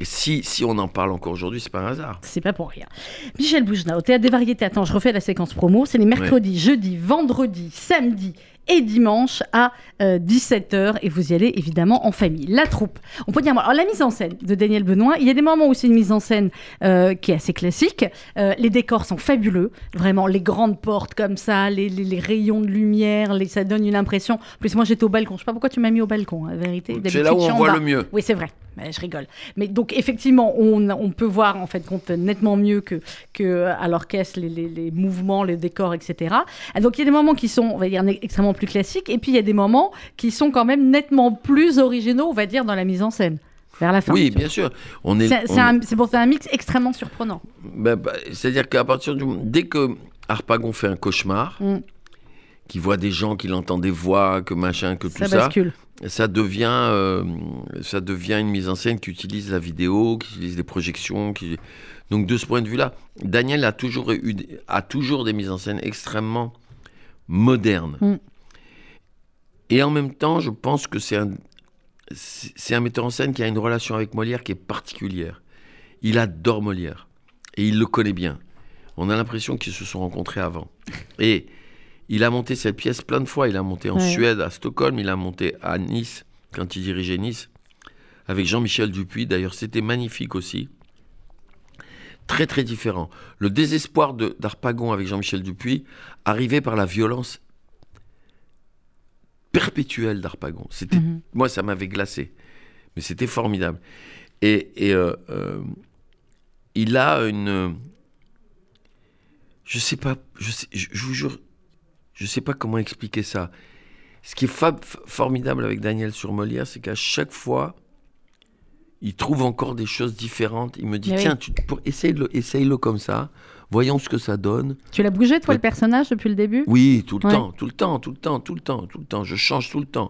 Et si si on en parle encore aujourd'hui, c'est pas un hasard. C'est pas pour rien. Michel Boujna, au Théâtre des Variétés. Attends, je refais la séquence promo. C'est les mercredis, jeudis, vendredis, samedis et dimanche à 17h. Et vous y allez évidemment en famille. La troupe. On peut dire, alors la mise en scène de Daniel Benoît, il y a des moments où c'est une mise en scène euh, qui est assez classique. Euh, les décors sont fabuleux. Vraiment, les grandes portes comme ça, les, les- les rayons de lumière, les, ça donne une impression. En plus, moi j'étais au balcon. Je sais pas pourquoi tu m'as mis au balcon, en vérité. C'est là où on voit bas. le mieux. Oui, c'est vrai. Mais je rigole. Mais donc, effectivement, on, on peut voir en fait compte nettement mieux que, que à l'orchestre les, les- les mouvements, les décors, etc. Ah, Donc, il y a des moments qui sont, on va dire, extrêmement plus classiques, et puis il y a des moments qui sont quand même nettement plus originaux, on va dire, dans la mise en scène, vers la fin. Oui, bien sûr. On est. C'est on- c'est un- c'est pour ça un mix extrêmement surprenant. ben, ben, c'est-à-dire qu'à partir du dès que Harpagon fait un cauchemar, Mm. qui voit des gens, qu'il entend des voix, que machin, que tout Ça ça, bascule. ça devient, euh, ça devient une mise en scène qui utilise la vidéo, qui utilise les projections. Qui... Donc de ce point de vue-là, Daniel a toujours, eu, des- a toujours des mises en scène extrêmement modernes. Mm. Et en même temps, je pense que c'est un, c'est un metteur en scène qui a une relation avec Molière qui est particulière. Il adore Molière et il le connaît bien. On a l'impression qu'ils se sont rencontrés avant. Et il a monté cette pièce plein de fois. Il a monté en Ouais. Suède, à Stockholm, il a monté à Nice quand il dirigeait Nice avec Jean-Michel Dupuis. D'ailleurs, c'était magnifique aussi. Très très différent. Le désespoir d'Arpagon avec Jean-Michel Dupuis arrivait par la violence perpétuelle d'Arpagon. C'était Mhm. moi, ça m'avait glacé. Mais c'était formidable. Et, et, euh, euh, il a une. Je sais pas, je, sais, je, je vous jure, je sais pas comment expliquer ça. Ce qui est formidable avec Daniel sur Molière, c'est qu'à chaque fois, il trouve encore des choses différentes. Il me dit oui. tiens, tu, pour, essaye-le, essaye-le comme ça. Voyons ce que ça donne. Tu l'as bougé, toi, le personnage, depuis le début? Oui, tout le Ouais. temps, tout le temps, tout le temps, tout le temps, tout le temps. Je change tout le temps.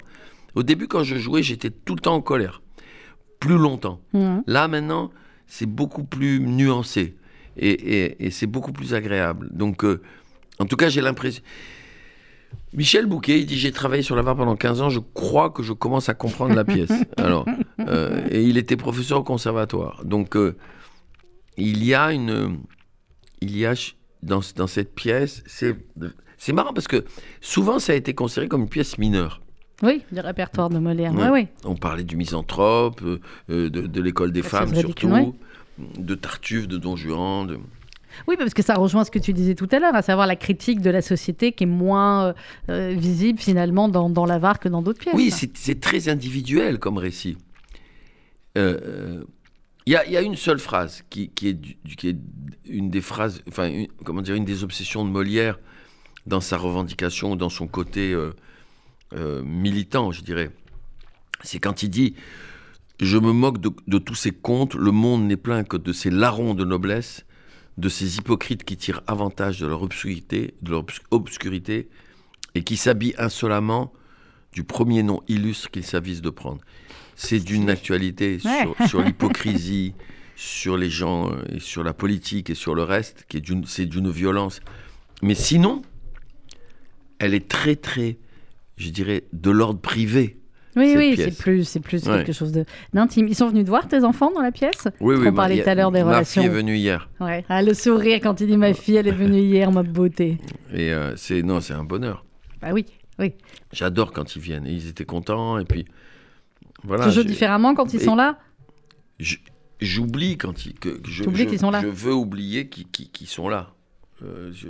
Au début, quand je jouais, j'étais tout le temps en colère. Plus longtemps. Mhm. Là, maintenant, c'est beaucoup plus nuancé. Et, et- et c'est beaucoup plus agréable. Donc, euh, en tout cas, j'ai l'impression. Michel Bouquet, il dit J'ai travaillé sur la VAR pendant 15 ans, je crois que je commence à comprendre la pièce. Alors, euh, et il était professeur au conservatoire. Donc, euh, il y a une. Il y a dans, dans cette pièce, c'est. C'est marrant parce que souvent ça a été considéré comme une pièce mineure. Oui, du répertoire de Molière. Ouais. Oui, oui. On parlait du misanthrope, euh, de, de l'école des femmes surtout, de Tartuffe, de Don Juan. De... Oui, parce que ça rejoint ce que tu disais tout à l'heure, à savoir la critique de la société qui est moins euh, euh, visible finalement dans, dans l'avare que dans d'autres pièces. Oui, c'est très individuel comme récit. Euh, euh, Il y, a, il y a une seule phrase qui, qui est, du- du- qui est une des phrases, enfin, une- comment dire, une des obsessions de Molière dans sa revendication, dans son côté euh, militant, je dirais. C'est quand il dit Je me moque de, de tous ces contes, le monde n'est plein que de ces larrons de noblesse, de ces hypocrites qui tirent avantage de leur obscurité, de leur obs- obscurité et qui s'habillent insolemment du premier nom illustre qu'ils s'avisent de prendre. C'est d'une actualité Ouais. sur, sur l'hypocrisie, sur les gens, euh, et sur la politique et sur le reste, qui est c'est d'une violence. Mais sinon, elle est très, très, je dirais, de l'ordre privé. Oui, oui, c'est plus, c'est plus Ouais. quelque chose d'intime. Ils sont venus te voir, tes enfants, dans la pièce? Oui, On oui. parlait ma- tout à l'heure des ma relations. fille est venue hier. Ouais. Ah, le sourire quand il dit ma fille, elle est venue hier, ma beauté. Et euh, c'est, non, c'est un bonheur. Bah oui, oui. J'adore quand ils viennent. Ils étaient contents. Et puis, voilà. tu joues j'ai- différemment quand ils Et- sont là? J'oublie quand ils, que, que je, qu'ils sont là? Je veux oublier qu'ils sont là. Euh, je-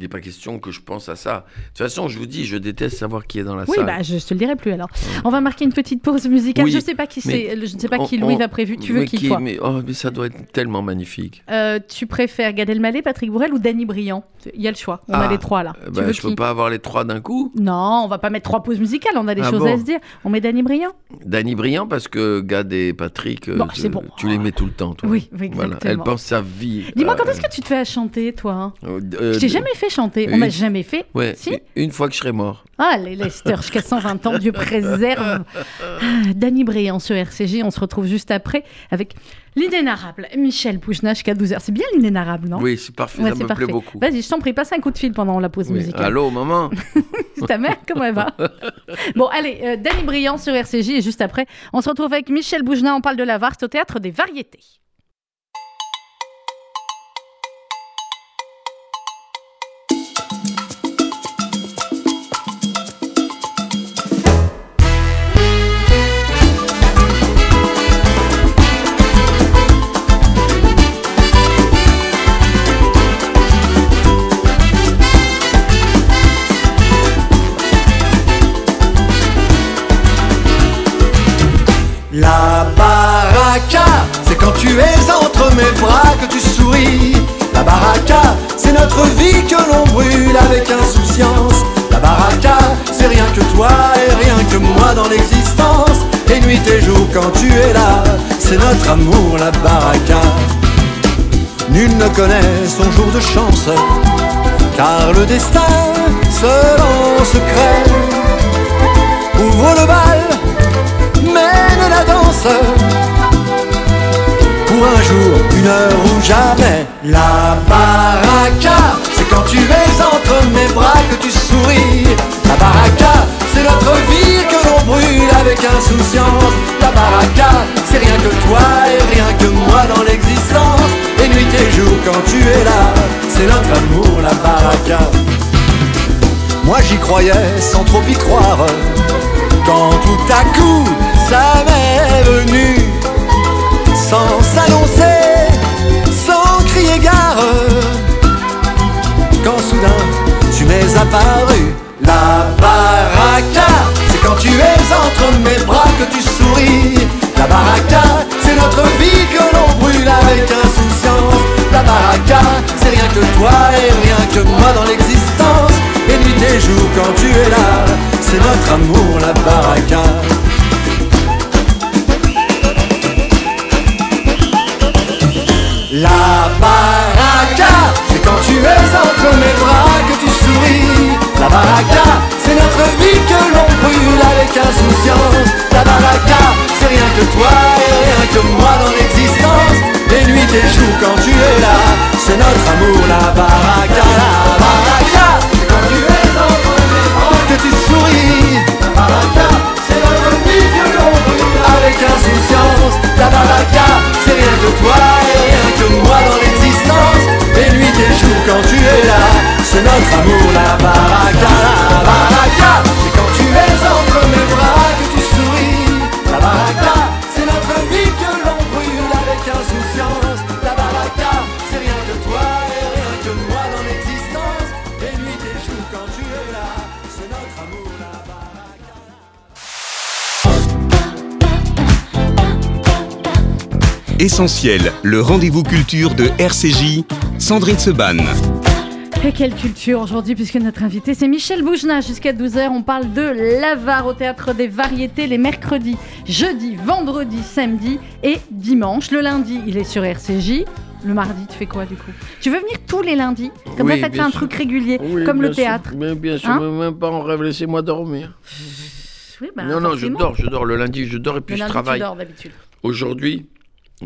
il n'est pas question que je pense à ça. De toute façon, je vous dis, je déteste savoir qui est dans la Oui, salle. bah, je, te le dirai plus alors. On va marquer une petite pause musicale. Oui, je sais pas qui c'est, je ne sais pas on- qui Louis on- a prévu. Tu veux qui, toi? mais, oh, mais ça doit être tellement magnifique. Euh, Tu préfères Gad Elmaleh, Patrick Bourrel ou Danny Briand? Il y a le choix. On a Ah, les trois là. Euh, tu bah, veux je qui peux pas avoir les trois d'un coup? Non, on va pas mettre trois pauses musicales. On a des Ah choses bon à se dire. On met Danny Briand? Danny Briand, parce que Gad et Patrick, euh, Bon, bon. tu les mets tout le temps, toi. Oui, oui, Voilà. exactement. Elle pense sa vie. Dis-moi, euh, quand est-ce que tu te fais à chanter, toi? Euh, euh, Je t'ai jamais fait chanter. On une- m'a jamais fait. Ouais, Si une fois que je serai mort. Ah, les Lester, jusqu'à 120 ans, Dieu préserve. Ah, Danny Briand sur RCG, on se retrouve juste après avec l'inénarrable Michel Pouchnach jusqu'à 12h. C'est bien l'inénarrable, non? Oui, c'est parfait, Ouais, ça me parfait. plaît beaucoup. Vas-y, je t'en prie, passe un coup de fil pendant la pause Oui. musicale. Allô, maman? Ta mère, comment elle va? Bon, allez, euh, Danny Briand sur RCJ et juste après, on se retrouve avec Michel Boujna, on parle de la Varste au théâtre des variétés. Vie que l'on brûle avec insouciance. La baraka, c'est rien que toi et rien que moi dans l'existence. Et nuit et jour quand tu es là, c'est notre amour, la baraka. Nul ne connaît son jour de chance, car le destin, seul en secret, ouvre le bal mène la danse Un jour, une heure ou jamais. La baraka, c'est quand tu es entre mes bras que tu souris. La baraka, c'est notre vie que l'on brûle avec insouciance. Baraka, c'est rien que toi et rien que moi dans l'existence. Et nuit et jour quand tu es là, c'est notre amour, la baraka. Moi j'y croyais sans trop y croire, quand tout à coup ça m'est venu, sans s'annoncer, sans crier gare, quand soudain tu m'es apparu. La baraka, c'est quand tu es entre mes bras que tu souris. La baraka, c'est notre vie que l'on brûle avec insouciance. La baraka, c'est rien que toi et rien que moi dans l'existence. Et nuit et jour quand tu es là, c'est notre amour, la baraka. La baraka, c'est quand tu es entre mes bras que tu souris. La baraka, c'est notre vie que l'on brûle avec insouciance. La baraka, c'est rien que toi et rien que moi dans l'existence. Et nuit et jour quand tu es là, c'est notre amour. La baraka, la baraka, c'est quand tu es entre mes bras que tu souris. La baraka, c'est notre vie que l'on brûle avec insouciance. La baraka, c'est rien que toi Jour quand tu es là, c'est notre amour. La baraka, la baraka, Essentiel, le rendez-vous culture de RCJ, Sandrine Seban. Et quelle culture aujourd'hui, puisque notre invité c'est Michel Boujna. Jusqu'à 12h, on parle de l'Avare au théâtre des variétés les mercredis, jeudi, vendredi, samedi et dimanche. Le lundi, il est sur RCJ. Le mardi, tu fais quoi du coup? Tu veux venir tous les lundis? Comme Oui, ça, ça te fait un sûr. truc régulier, Oui, comme le sûr. théâtre. Mais bien sûr, Hein mais même pas en rêve, laissez-moi dormir. Oui, bah, non, non, je dors, je dors. Le lundi, je dors et Le puis je lundi, travaille. tu dors d'habitude. Aujourd'hui,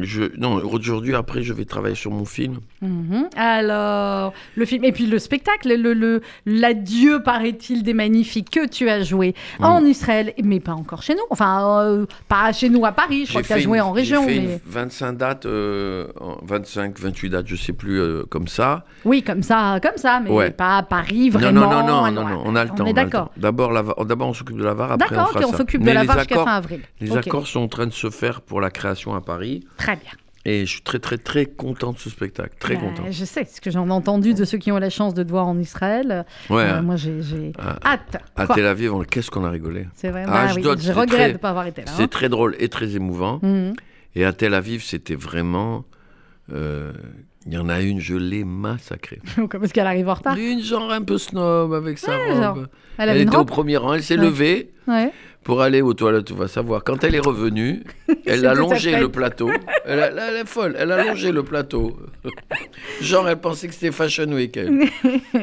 je... non, aujourd'hui, après, je vais travailler sur mon film. Mhm. Alors, le film, et puis le spectacle, le, le- l'adieu, paraît-il, des magnifiques que tu as joué en Israël, mais pas encore chez nous. Enfin, euh, pas chez nous à Paris, je crois que tu as joué une- en région. J'ai fait Mais... une 25 dates, euh, en 25, 28 dates, je sais plus, euh, comme ça. Oui, comme ça, comme ça, mais Ouais. pas à Paris, vraiment. non, non, non, non, non, on a le temps. On est a le d'accord. temps. D'abord, d'abord, on s'occupe de la VAR, après on D'accord, fera ok, on ça. s'occupe de la VAR jusqu'à fin avril. Les accords sont en train de se faire pour la création à Paris. Très bien. Et je suis très, très, très content de ce spectacle. Très Bah, content. Je sais, ce que j'en ai entendu de ceux qui ont la chance de te voir en Israël. Ouais, Euh, hein. moi, j'ai Ah, hâte. à Tel Aviv, on- qu'est-ce qu'on a rigolé. C'est vrai, à bah oui, je regrette très- de ne pas avoir été là. C'est hein. très drôle et très émouvant. Mhm. Et à Tel Aviv, c'était vraiment. euh, Il y en a une, je l'ai massacrée. Parce qu'elle arrive en retard. Une genre un peu snob avec sa Ouais, robe. genre, Elle Elle, était au premier rang, elle s'est Ouais. levée Ouais. pour aller aux toilettes, tu vas savoir. Quand elle est revenue, elle a longé le plateau. Elle, a- elle est folle, elle a longé le plateau. Genre, elle pensait que c'était Fashion Week. elle.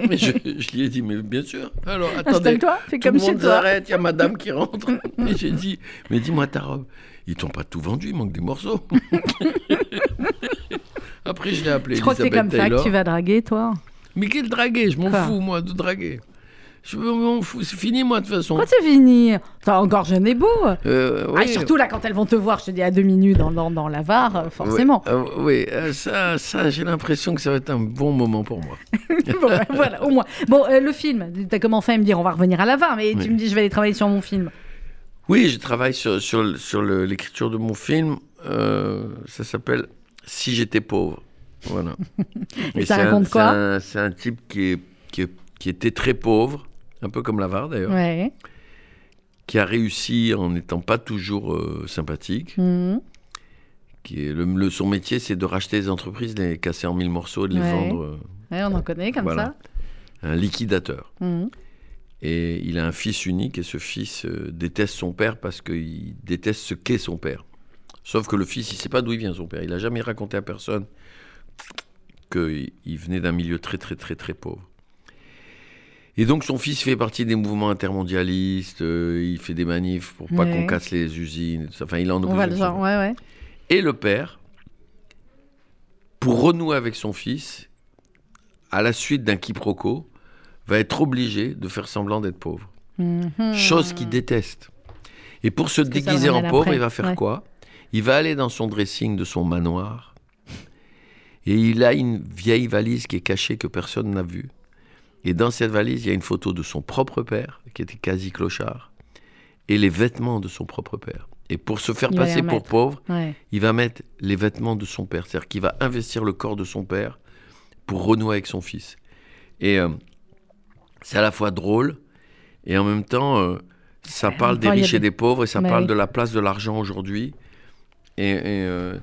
Mais je, je lui ai dit, mais bien sûr. Alors, attendez. Installe-toi, fais Tout comme le monde toi. s'arrête, il y a madame qui rentre. Et j'ai dit, mais dis-moi ta robe. Ils t'ont pas tout vendu, il manque des morceaux. Après, je l'ai appelé Je crois que c'est comme ça que tu vas draguer, toi. Mais quel draguer? Je m'en fous, moi, de draguer. Je m'en fous, c'est fini, moi, de toute façon. Quand c'est fini? T'as encore jeune et beau. Euh, Ah, surtout là, quand elles vont te voir, je te dis à deux minutes dans, dans, dans la VAR, euh, forcément. Oui, euh, oui, euh, ça, ça j'ai l'impression que ça va être un bon moment pour moi. Bon, ouais, voilà, au moins. Bon, le film, t'as commencé à me dire, on va revenir à la VAR, mais tu me dis, je vais aller travailler sur mon film. Oui, je travaille sur, sur, sur l'écriture de mon film. Ça s'appelle Si j'étais pauvre. Voilà. Et ça un- raconte c'est quoi un- C'est un, type qui, est, qui, est- qui était très pauvre, un peu comme Lavar d'ailleurs, Ouais. qui a réussi en n'étant pas toujours euh, sympathique. Mhm. Qui est, le, le- son métier, c'est de racheter les entreprises, les casser en mille morceaux et de les vendre. euh, Ouais, on en connaît comme Voilà. un liquidateur. ça. Mhm. Et il a un fils unique et ce fils euh, déteste son père parce qu'il déteste ce qu'est son père. Sauf que le fils, il sait pas d'où il vient son père. Il a jamais raconté à personne qu'il il venait d'un milieu très très très très pauvre. Et donc son fils fait partie des mouvements intermondialistes, euh, il fait des manifs pour pas Ouais. qu'on casse les usines. et. Enfin, il en On va le genre, ouais, ouais. Et le père, pour renouer avec son fils, à la suite d'un quiproquo, va être obligé de faire semblant d'être pauvre. Mhm. Chose qu'il déteste. Et pour se déguiser en pauvre, il va faire quoi? Il va aller dans son dressing de son manoir et il a une vieille valise qui est cachée que personne n'a vue. Et dans cette valise, il y a une photo de son propre père, qui était quasi clochard, et les vêtements de son propre père. Et pour se faire Il passer pour pauvre, Ouais. il va mettre les vêtements de son père. C'est-à-dire qu'il va investir le corps de son père pour renouer avec son fils. Et euh, c'est à la fois drôle et en même temps, euh, ça parle des riches et des- des pauvres et ça Mais parle oui. de la place de l'argent aujourd'hui. Et, et, euh,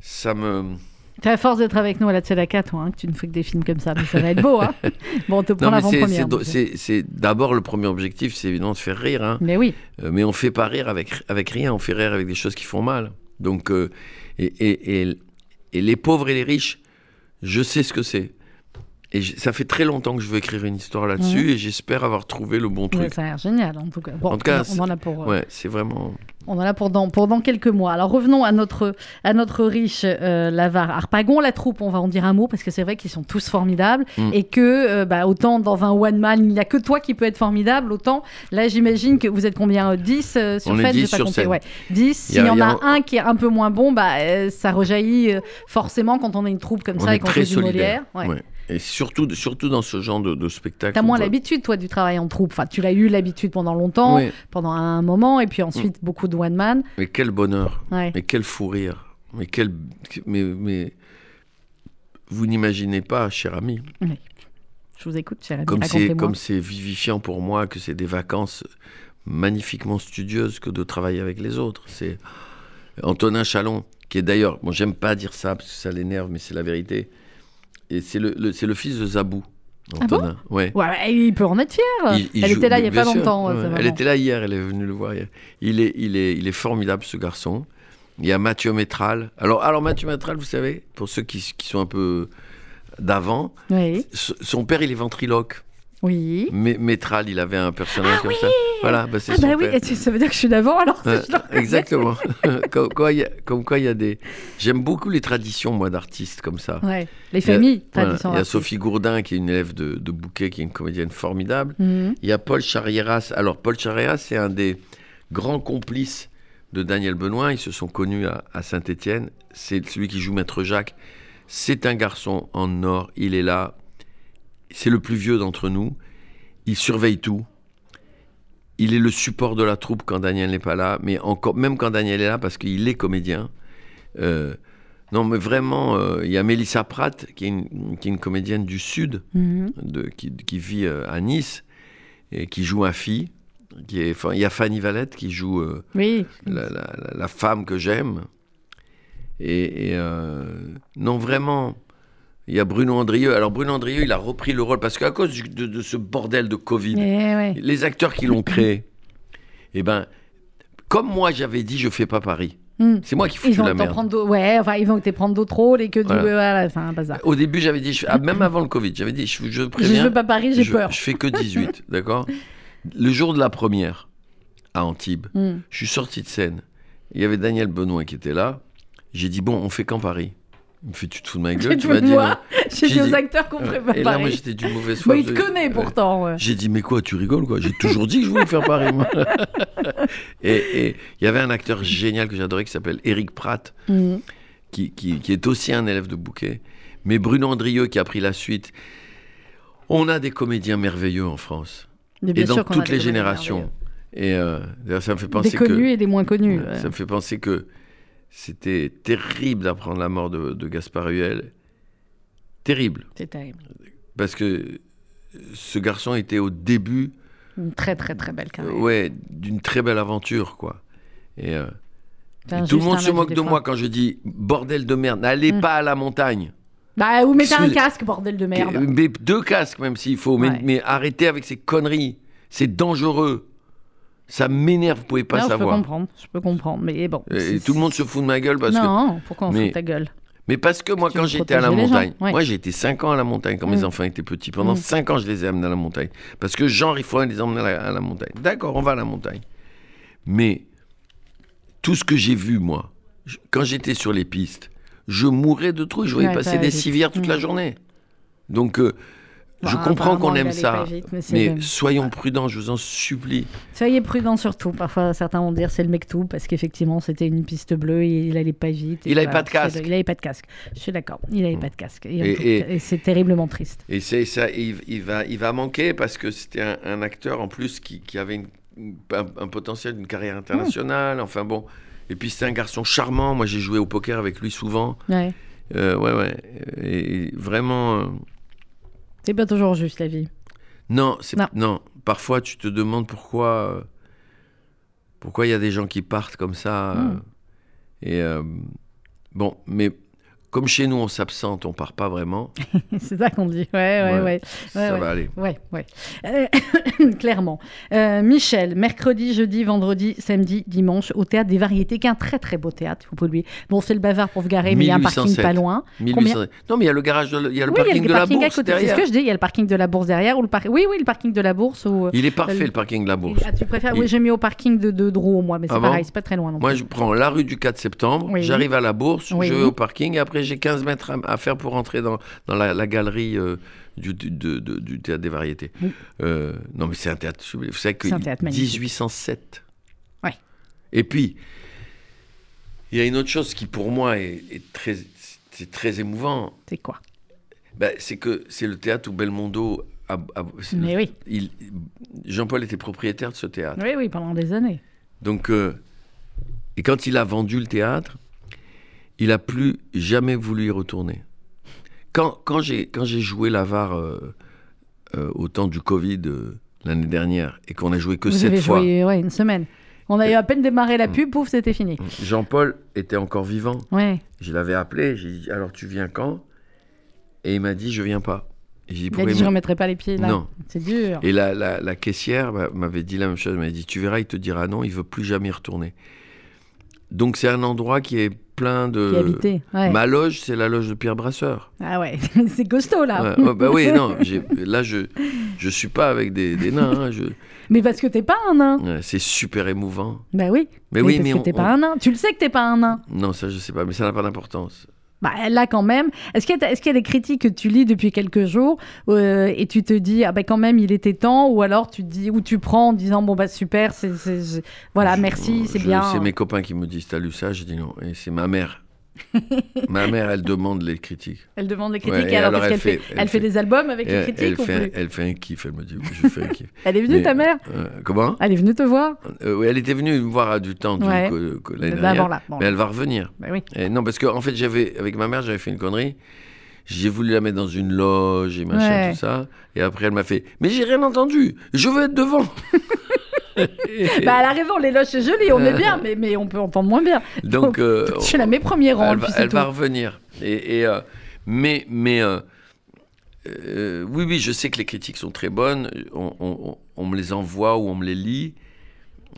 ça me. T'as la force d'être avec nous à la Tzedaka, toi, hein, que tu ne fais que des films comme ça, mais ça va être beau, hein Bon, on te prend l'avant-première. c'est d'abord le premier objectif, c'est évidemment de faire rire. hein. Mais oui, Euh, mais on fait pas rire avec, avec rien, on fait rire avec des choses qui font mal. Donc, euh, et, et, et, et les pauvres et les riches, je sais ce que c'est. Et ça fait très longtemps que je veux écrire une histoire là-dessus et j'espère avoir trouvé le bon truc. ça a l'air génial, en tout cas. Bon, En tout cas, on, en a pour... euh, Ouais, c'est vraiment. On en a pour dans, pour dans quelques mois. Alors revenons à notre, à notre riche euh, Lavar. Harpagon, la troupe, on va en dire un mot parce que c'est vrai qu'ils sont tous formidables Mm. et que euh, bah, autant dans un one man, il n'y a que toi qui peux être formidable, autant là j'imagine que vous êtes combien euh, 10 euh, sur On est scène 10 J'ai pas sur compté, ouais. 10. Il y S'il y en a, a- un qui est un peu moins bon, bah, euh, ça rejaillit euh, forcément quand on a une troupe comme on ça et est qu'on fait du. Molière. Ouais. Ouais. Et surtout, surtout dans ce genre de, de spectacle. T'as moins l'habitude, toi, du travail en troupe. Enfin, tu l'as eu l'habitude pendant longtemps, pendant un moment, et puis ensuite beaucoup de one man. Mais quel bonheur. Ouais. Mais quel fou rire. Mais quel. Mais, mais vous n'imaginez pas, cher ami, Je vous écoute, cher ami, comme c'est racontez-moi. comme c'est vivifiant pour moi que c'est des vacances magnifiquement studieuses que de travailler avec les autres. C'est Antonin Chalon, qui est d'ailleurs, bon, j'aime pas dire ça parce que ça l'énerve, mais c'est la vérité. Et c'est le, le- c'est le fils de Zabou, Ah bon Antonin. ouais. Il peut en être fier. Il- il Elle joue- était là il y a pas sûr, longtemps. ouais. Elle était là hier, elle est venue le voir hier. Il est, il est, il est formidable ce garçon. Il y a Mathieu Métral. Alors, alors Mathieu Métral, vous savez, pour ceux qui, qui sont un peu d'avant, Oui. son père il est ventriloque. Oui. Mais Métral, il avait un personnage comme ça. Voilà, bah, c'est Ah son bah oui, père. et tu- ça veut dire que je suis d'avant alors. Ouais, reconnais. exactement. comme, quoi, il y a, comme quoi il y a des. J'aime beaucoup les traditions, moi, d'artistes comme ça. Ouais. Les Il y a- familles, voilà, Il y a. Sophie Gourdin, qui est une élève de, de Bouquet, qui est une comédienne formidable. Mhm. Il y a Paul Charrieras. Alors, Paul Charrieras, c'est un des grands complices de Daniel Benoît. Ils se sont connus à, à Saint-Étienne. C'est celui qui joue Maître Jacques. C'est un garçon en or. Il est là. C'est le plus vieux d'entre nous. Il surveille tout. Il est le support de la troupe quand Daniel n'est pas là. Mais encore, même quand Daniel est là, parce qu'il est comédien. Euh, non, mais vraiment, euh, il y a Mélissa Pratt, qui est une, qui est une comédienne du Sud Mhm. de, qui, qui vit euh, à Nice et qui joue un fille. Qui est, enfin, il y a Fanny Valette qui joue euh, Oui. la, la- la- la femme que j'aime. Et, et, euh, non, vraiment, il y a Bruno Andrieux. Alors Bruno Andrieux, il a repris le rôle parce qu'à cause du- de, de ce bordel de Covid, Eh ouais. les acteurs qui l'ont créé, eh ben, comme moi j'avais dit, je fais pas Paris. Mhm. C'est moi qui fous la merde. prendre d'autres. Ouais, enfin, ils vont te prendre d'autres rôles et que du. Voilà. Bazar. Au début, j'avais dit, je- ah, même avant le Covid, j'avais dit, je, je Je préviens. veux pas Paris, j'ai je, peur. Je fais que 18, d'accord? Le jour de la première, à Antibes, Mhm. je suis sorti de scène. Il y avait Daniel Benoît qui était là. J'ai dit, bon, on fait quand Paris? Il me fait, tu te fous de ma gueule Tu m'as dit moi J'ai dit aux acteurs qu'on pas Et là, moi, j'étais du mauvais foi. Mais il te connaît pourtant. ouais. J'ai dit, mais quoi, tu rigoles, quoi? J'ai toujours dit que je voulais faire Paris, moi. et il y avait un acteur génial que j'adorais qui s'appelle Eric Pratt, Mhm. qui, qui- qui est aussi un élève de Bouquet. Mais Bruno Andrieux qui a pris la suite. On a des comédiens merveilleux en France. Mais et dans toutes des les générations. Et euh, ça me fait Des penser connus que et des moins connus. Ouais. ça me fait penser que c'était terrible d'apprendre la mort de, de Gaspard Huel. Terrible, C'est terrible. parce que ce garçon était au début, Une très très très belle euh, carrière. ouais, d'une très belle aventure, quoi. Et, euh, et tout le monde se moque de fois. moi quand je dis bordel de merde, n'allez Mm. pas à la montagne. Bah, ou mettez un casque, bordel de merde. Mais deux casques même s'il faut, mais arrêtez avec ces conneries. C'est dangereux. Ça m'énerve, vous pouvez pas non, je peux savoir. comprendre, je peux comprendre. Mais bon. Et, tout le monde se fout de ma gueule parce que non, pourquoi on Mais- fout ta gueule Mais parce que moi, quand j'étais à la les gens, montagne, ouais. moi j'ai été 5 ans à la montagne quand mes Mm. enfants étaient petits. Pendant Mm. 5 ans, je les ai amenés à la montagne. Parce que genre, il faut les emmener à la, à la montagne. D'accord, on va à la montagne. Mais tout ce que j'ai vu, moi, je- quand j'étais sur les pistes, je mourais de trouille. Je voyais Ouais, passer des civières toute la Mm. journée. Donc, euh, Je Bah, comprends apparemment, qu'on aime ça, vite, mais c'est soyons prudents, je vous en supplie. Soyez prudents surtout. Parfois, certains vont dire c'est le mectou parce qu'effectivement, c'était une piste bleue et il allait pas vite. Il avait voilà, pas de casque. c'est Il avait pas de casque. Je suis d'accord. Il avait pas de casque. Et, tout c'est terriblement triste. Et c'est ça, il, il va, il va manquer parce que c'était un, un acteur en plus qui, qui avait une- un, un potentiel d'une carrière internationale. Enfin bon. Et puis c'était un garçon charmant. Moi j'ai joué au poker avec lui souvent. Ouais. Euh, ouais, ouais. Et, et vraiment. Euh, C'est pas toujours juste la vie. non, c'est Non. non. Parfois tu te demandes pourquoi. euh, pourquoi il y a des gens qui partent comme ça. euh, Mm. et euh, bon, mais comme chez nous on s'absente, on part pas vraiment. c'est ça qu'on dit. Ouais, ouais, Ouais. ouais. ça ouais. va aller. Ouais, ouais. Euh, clairement. Euh, Michel, mercredi, jeudi, vendredi, samedi, dimanche, au théâtre des variétés, qui est un très très beau théâtre, faut pas oublier. Bon, c'est le bavard pour vous garer, mais il y a un parking 1807. pas loin. 1800. Non, mais il y a le garage, de, il y a le oui, il y a parking le de la parking bourse côté. C'est ce derrière. que je dis, il y a le parking de la bourse derrière. Ou le par... Oui, oui, le parking de la bourse. Ou... Il est parfait Euh, le parking de la bourse. Ah, tu préfères? Il- Oui, j'ai mis au parking de, de Drouot, moi, mais c'est Ah bon? pareil, c'est pas très loin non Moi, je prends la rue du 4 septembre, Oui. j'arrive à la bourse, je vais au parking, et après j'ai 15 mètres à, à faire pour rentrer dans, dans la, la galerie euh, du, du- de- de- du théâtre des variétés. Euh, non, mais c'est un théâtre sublime. Vous savez que C'est un théâtre magnifique. 1807. Ouais. Et puis, il y a une autre chose qui pour moi est, est très, c'est très émouvant. C'est quoi? Ben, c'est que c'est le théâtre où Belmondo. A, a- c'est- Mais oui. il- Jean-Paul était propriétaire de ce théâtre. Oui, oui, pendant des années. Donc, euh, et quand il a vendu le théâtre, il a plus jamais voulu y retourner. Quand, quand j'ai quand j'ai joué l'avare euh, euh, au temps du Covid euh, l'année dernière et qu'on a joué que Vous sept avez fois, joué ouais, une semaine. On a eu à peine démarré la pub, pouf, c'était fini. Jean-Paul était encore vivant. Ouais. Je l'avais appelé, j'ai dit alors tu viens quand? Et il m'a dit je viens pas. Et j'ai dit Il a dit je m'a- remettrai pas les pieds là. Non. C'est dur. Et la, la, la caissière m'a- m'avait dit la même chose. Elle m'avait dit Tu verras, il te dira non, il veut plus jamais y retourner. Donc c'est un endroit qui est plein de. Qui habité. Ouais. Ma loge, c'est la loge de Pierre Brasseur. Ah ouais, c'est costaud là. Ouais, ouais, bah oui, non. Là, je je suis pas avec des, des nains. hein, je- Mais parce que t'es pas un nain. ouais, c'est super émouvant. Bah oui. Mais oui, parce mais que on- t'es pas un nain. Tu le sais que t'es pas un nain. Non, ça, je sais pas, mais ça n'a pas d'importance. Bah là quand même. Est-ce qu'il y, a- y des critiques que tu lis depuis quelques jours euh, et tu te dis ah bah quand même il était temps ou alors tu te dis ou tu prends en disant bon bah super c'est voilà Je- merci c'est bien. C'est mes copains qui me disent T'as lu ça? Je dis non. Et c'est ma mère. ma mère, elle demande les critiques. Elle demande les critiques Ouais, et et alors, elle qu'elle fait, fait- Elle, elle fait fait- des albums avec les critiques elle ou fait, plus elle fait un kiff. Elle me dit Je fais un kiff. Elle est venue Mais- ta mère Euh, comment? Elle est venue te voir Euh, oui, Elle était venue me voir à du temps Ouais. l'année dernière. là. Bon, Mais elle va revenir. bah oui. Et non, parce que en fait, j'avais avec ma mère, j'avais fait une connerie. J'ai voulu la mettre dans une loge et machin, Ouais. tout ça. Et après, elle m'a fait Mais j'ai rien entendu. Je veux être devant. Bah à l'arrivée les loges c'est joli on est bien mais, mais on peut entendre moins bien. Donc, euh, Je suis la mes premiers rangs elle, va, elle va revenir. Et, et, euh, mais mais euh, euh, oui, oui, je sais que les critiques sont très bonnes. On, on- on me les envoie ou on me les lit.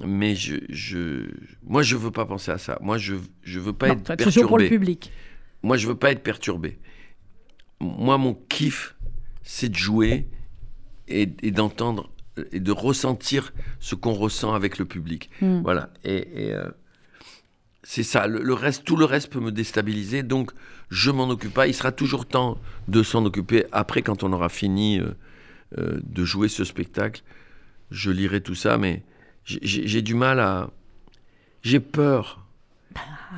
Mais je, je, moi, je veux pas penser à ça. Moi, je, je veux pas Non, être toi, tu joues pour le perturbé. public. Moi, je veux pas être perturbé. Moi, mon kiff, c'est de jouer et, et d'entendre et de ressentir ce qu'on ressent avec le public. Hmm. Voilà. Et, et, euh, c'est ça. Le, le reste, tout le reste peut me déstabiliser. Donc, je m'en occupe pas. Il sera toujours temps de s'en occuper après, quand on aura fini euh, euh, de jouer ce spectacle. Je lirai tout ça, mais j'ai- j'ai j'ai du mal à. J'ai peur.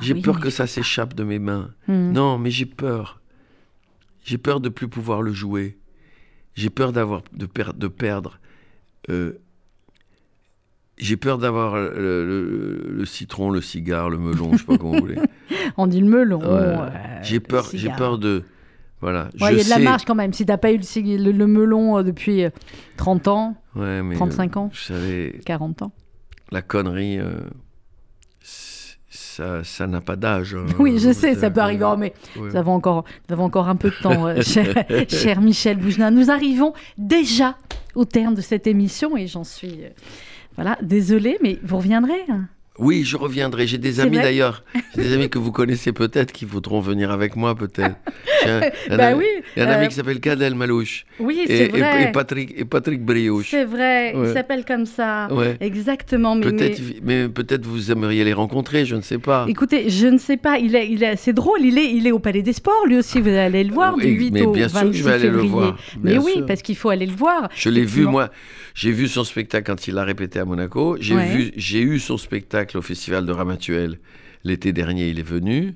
j'ai Ah oui, peur que ça s'échappe de mes mains. Hmm. Non, mais j'ai peur. J'ai peur de plus pouvoir le jouer. J'ai peur d'avoir de, per- de perdre. Euh, j'ai peur d'avoir le, le- le citron, le cigare, le melon, je sais pas comment vous voulez. On dit le melon. Ouais. euh, j'ai peur, j'ai peur de. Voilà. Ouais, je il y a de la marge quand même. Si t'as pas eu le, cig- le, le melon euh, depuis euh, 30 ans, Ouais, mais, 35 euh, ans. Savez, 40 ans. la connerie, euh, ça, ça n'a pas d'âge. hein. Oui, je sais, ça peut arriver. Mais nous avons encore, nous avons encore un peu de temps, euh, cher, cher Michel Bougelin. Nous arrivons déjà au terme de cette émission et j'en suis. euh, voilà, désolée, mais vous reviendrez. Oui, je reviendrai. J'ai des amis d'ailleurs. J'ai des amis que vous connaissez peut-être qui voudront venir avec moi peut-être. Un, un Bah ami, oui, il y a un ami qui s'appelle Gad El Malouche Oui, c'est vrai. et Patrick, et Patrick Brioche. C'est vrai, il s'appelle comme ça. Ouais. Exactement. Mais, Peut-être, mais- mais, peut-être vous aimeriez les rencontrer, je ne sais pas. Écoutez, je ne sais pas, il est, il est, c'est drôle, il est, il est au Palais des Sports, lui aussi, vous allez le voir Oui, du 8 mais au bien 26 sûr que je vais aller le février. voir, Mais oui, sûr. parce qu'il faut aller le voir. Je l'ai vu, moi. J'ai vu son spectacle quand il l'a répété à Monaco. J'ai Ouais. vu, j'ai eu son spectacle au Festival de Ramatuel l'été dernier. Il est venu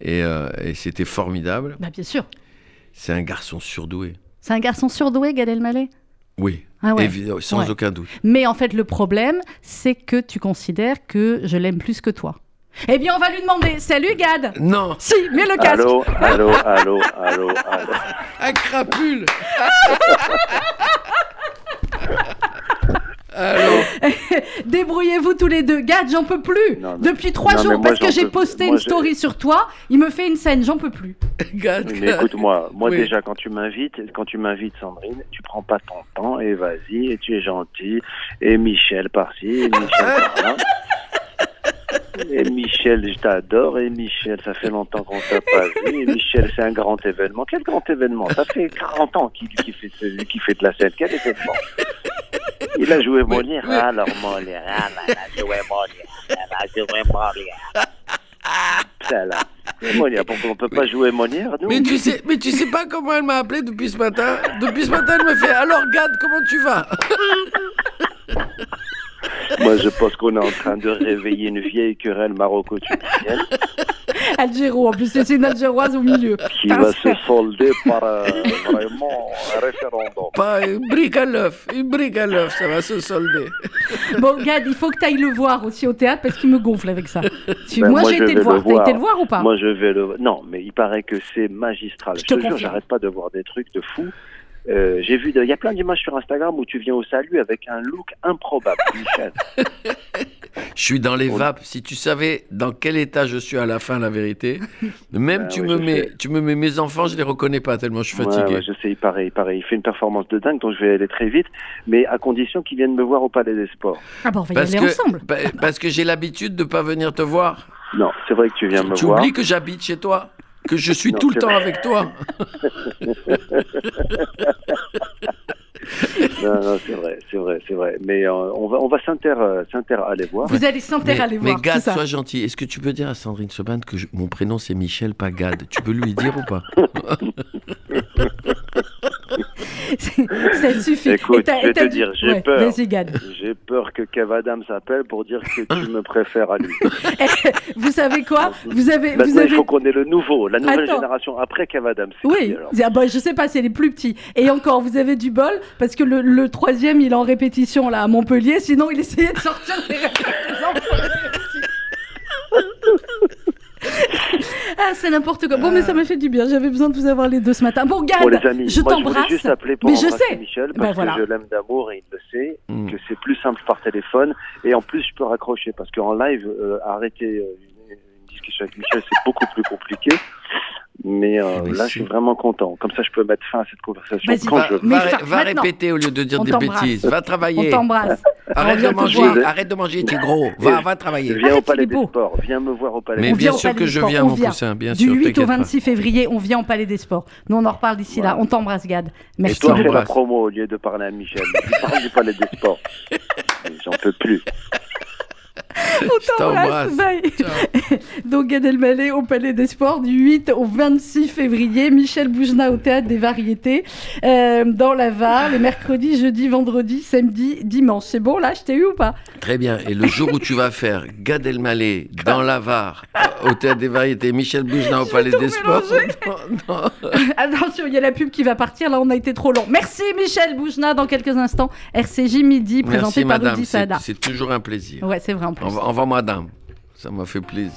et, euh, et c'était formidable. Bah, bien sûr. C'est un garçon surdoué. C'est un garçon surdoué, Gad Elmaleh? Oui, Ah ouais. sans Ouais. aucun doute. Mais en fait, le problème, c'est que tu considères que je l'aime plus que toi. Eh bien, on va lui demander. Salut, Gad Non, Si, mets le casque Allô, allô, allô, allô, allô. un crapule. Débrouillez-vous tous les deux. Gad, j'en peux plus Non, mais- Depuis trois non, jours, moi, parce que j'ai posté moi, une story sur toi, il me fait une scène, j'en peux plus. Gad, Oui, Mais écoute-moi, moi Oui. déjà quand tu m'invites, quand tu m'invites Sandrine, tu prends pas ton temps et vas-y et tu es gentil et Michel par-ci et Michel par-là. Et Michel, je t'adore et Michel, ça fait longtemps qu'on t'a pas vu et Michel, c'est un grand événement. Quel grand événement? Ça fait 40 ans qu'il fait, qu'il fait de la scène. Quel événement? Il a joué Molière. oui. Alors Molière, ah, là, elle a joué Molière, elle a joué Molière. Ça, là. Et Molière, pourquoi on peut pas jouer Molière nous? mais tu sais, mais tu sais pas comment elle m'a appelé depuis ce matin? Depuis ce matin, elle me fait. Alors, Gad, comment tu vas Moi, je pense qu'on est en train de réveiller une vieille querelle maroco-tunisienne Algéro, en plus, c'est une Algéroise au milieu. qui va se solder par euh, vraiment un référendum. Pas une brique à l'œuf, une brique à l'œuf, ça va se solder. Bon, Gad, il faut que tu ailles le voir aussi au théâtre parce qu'il me gonfle avec ça. Tu- Ben, moi, moi, j'ai été le voir. T'as été voir. le voir ou pas? Moi, je vais le. Non, mais il paraît que c'est magistral. Je Je te te jure, j'arrête pas de voir des trucs de fou. Euh, J'ai vu, il y a plein d'images sur Instagram où tu viens au salut avec un look improbable, Michel. Je suis dans les vapes. Si tu savais dans quel état je suis à la fin, la vérité. Même Ah tu oui, me mets, sais. tu me mets mes enfants, je les reconnais pas tellement je suis fatigué. ouais, je sais, il paraît, il fait une performance de dingue, donc je vais aller très vite, mais à condition qu'il vienne me voir au Palais des Sports. Ah, bon, on va y Parce aller que, ensemble. pa- parce que j'ai l'habitude de pas venir te voir. Non, c'est vrai que tu viens me tu voir. oublies que j'habite chez toi, que je suis Non, tout le c'est temps avec toi. Non, non, c'est vrai, c'est vrai, c'est vrai. Mais euh, on va, on va s'inter, euh, s'inter aller voir. Vous allez s'inter Mais, aller mais voir. Gad, c'est ça. sois gentil. Est-ce que tu peux dire à Sandrine Seban que je- mon prénom c'est Michel, pas Gad? Tu peux lui dire ou pas? ça suffit. Écoute, je vais te dire, j'ai Ouais, peur. J'ai peur que Kev Adams s'appelle pour dire que tu me préfères à lui. Vous savez quoi Vous avez, vous il faut qu'on ait le nouveau, la nouvelle Attends. génération après Kev Adams. Qui, Oui, alors ah bah, je sais pas, c'est les plus petits. Et encore, vous avez du bol, parce que le, le troisième, il est en répétition là à Montpellier, sinon il essayait de sortir des répétitions. Ah, c'est n'importe quoi. Bon, mais ça m'a fait du bien, j'avais besoin de vous avoir les deux ce matin. Bon, Gad, Bon, les amis, je moi, je t'embrasse. juste appeler pour mais je sais. Michel Ben parce voilà. que je l'aime d'amour et il le sait, Mm. que c'est plus simple par téléphone et en plus je peux raccrocher parce qu'en live, euh, arrêter euh, une, une discussion avec Michel c'est beaucoup plus compliqué. Mais, euh, Mais là, je suis vraiment content. Comme ça, je peux mettre fin à cette conversation Vas-y, quand va. je veux. Mais va, va répéter au lieu de dire On des t'embrasse. bêtises. Va On travailler. t'embrasse. Arrête On de manger. Arrête de manger, t'es gros. Va, va travailler. Viens au Palais des. Sports. Viens me voir au Palais Mais On des vient bien au sûr que je Sports, viens, on mon vient. poussin, bien Du sûr. 8 au t'inquiète pas. 26 février, on vient au Palais des Sports. Nous, on en reparle d'ici là. On t'embrasse, Gad. Et Merci. toi, fais la promo au lieu de parler à Michel. Tu parles du Palais des Sports. J'en peux plus. On t'embrasse. Bye. Donc Gad Elmaleh au Palais des Sports du 8 au 26 février. Michel Boujna au Théâtre des Variétés euh, dans la Var, les mercredis, jeudi, vendredi, samedi, dimanche. C'est bon là, je t'ai eu ou pas? Très bien. Et le jour où tu vas faire Gad Elmaleh dans la Var, au Théâtre des Variétés, Michel Boujna au Palais des Sports. non, non. Attention, il y a la pub qui va partir. Là, on a été trop long. Merci Michel Boujna. Dans quelques instants, RCJ Midi, présenté Merci par madame, Rudy Sada. c'est toujours un plaisir. Ouais, c'est vrai au revoir, madame. Ça m'a fait plaisir.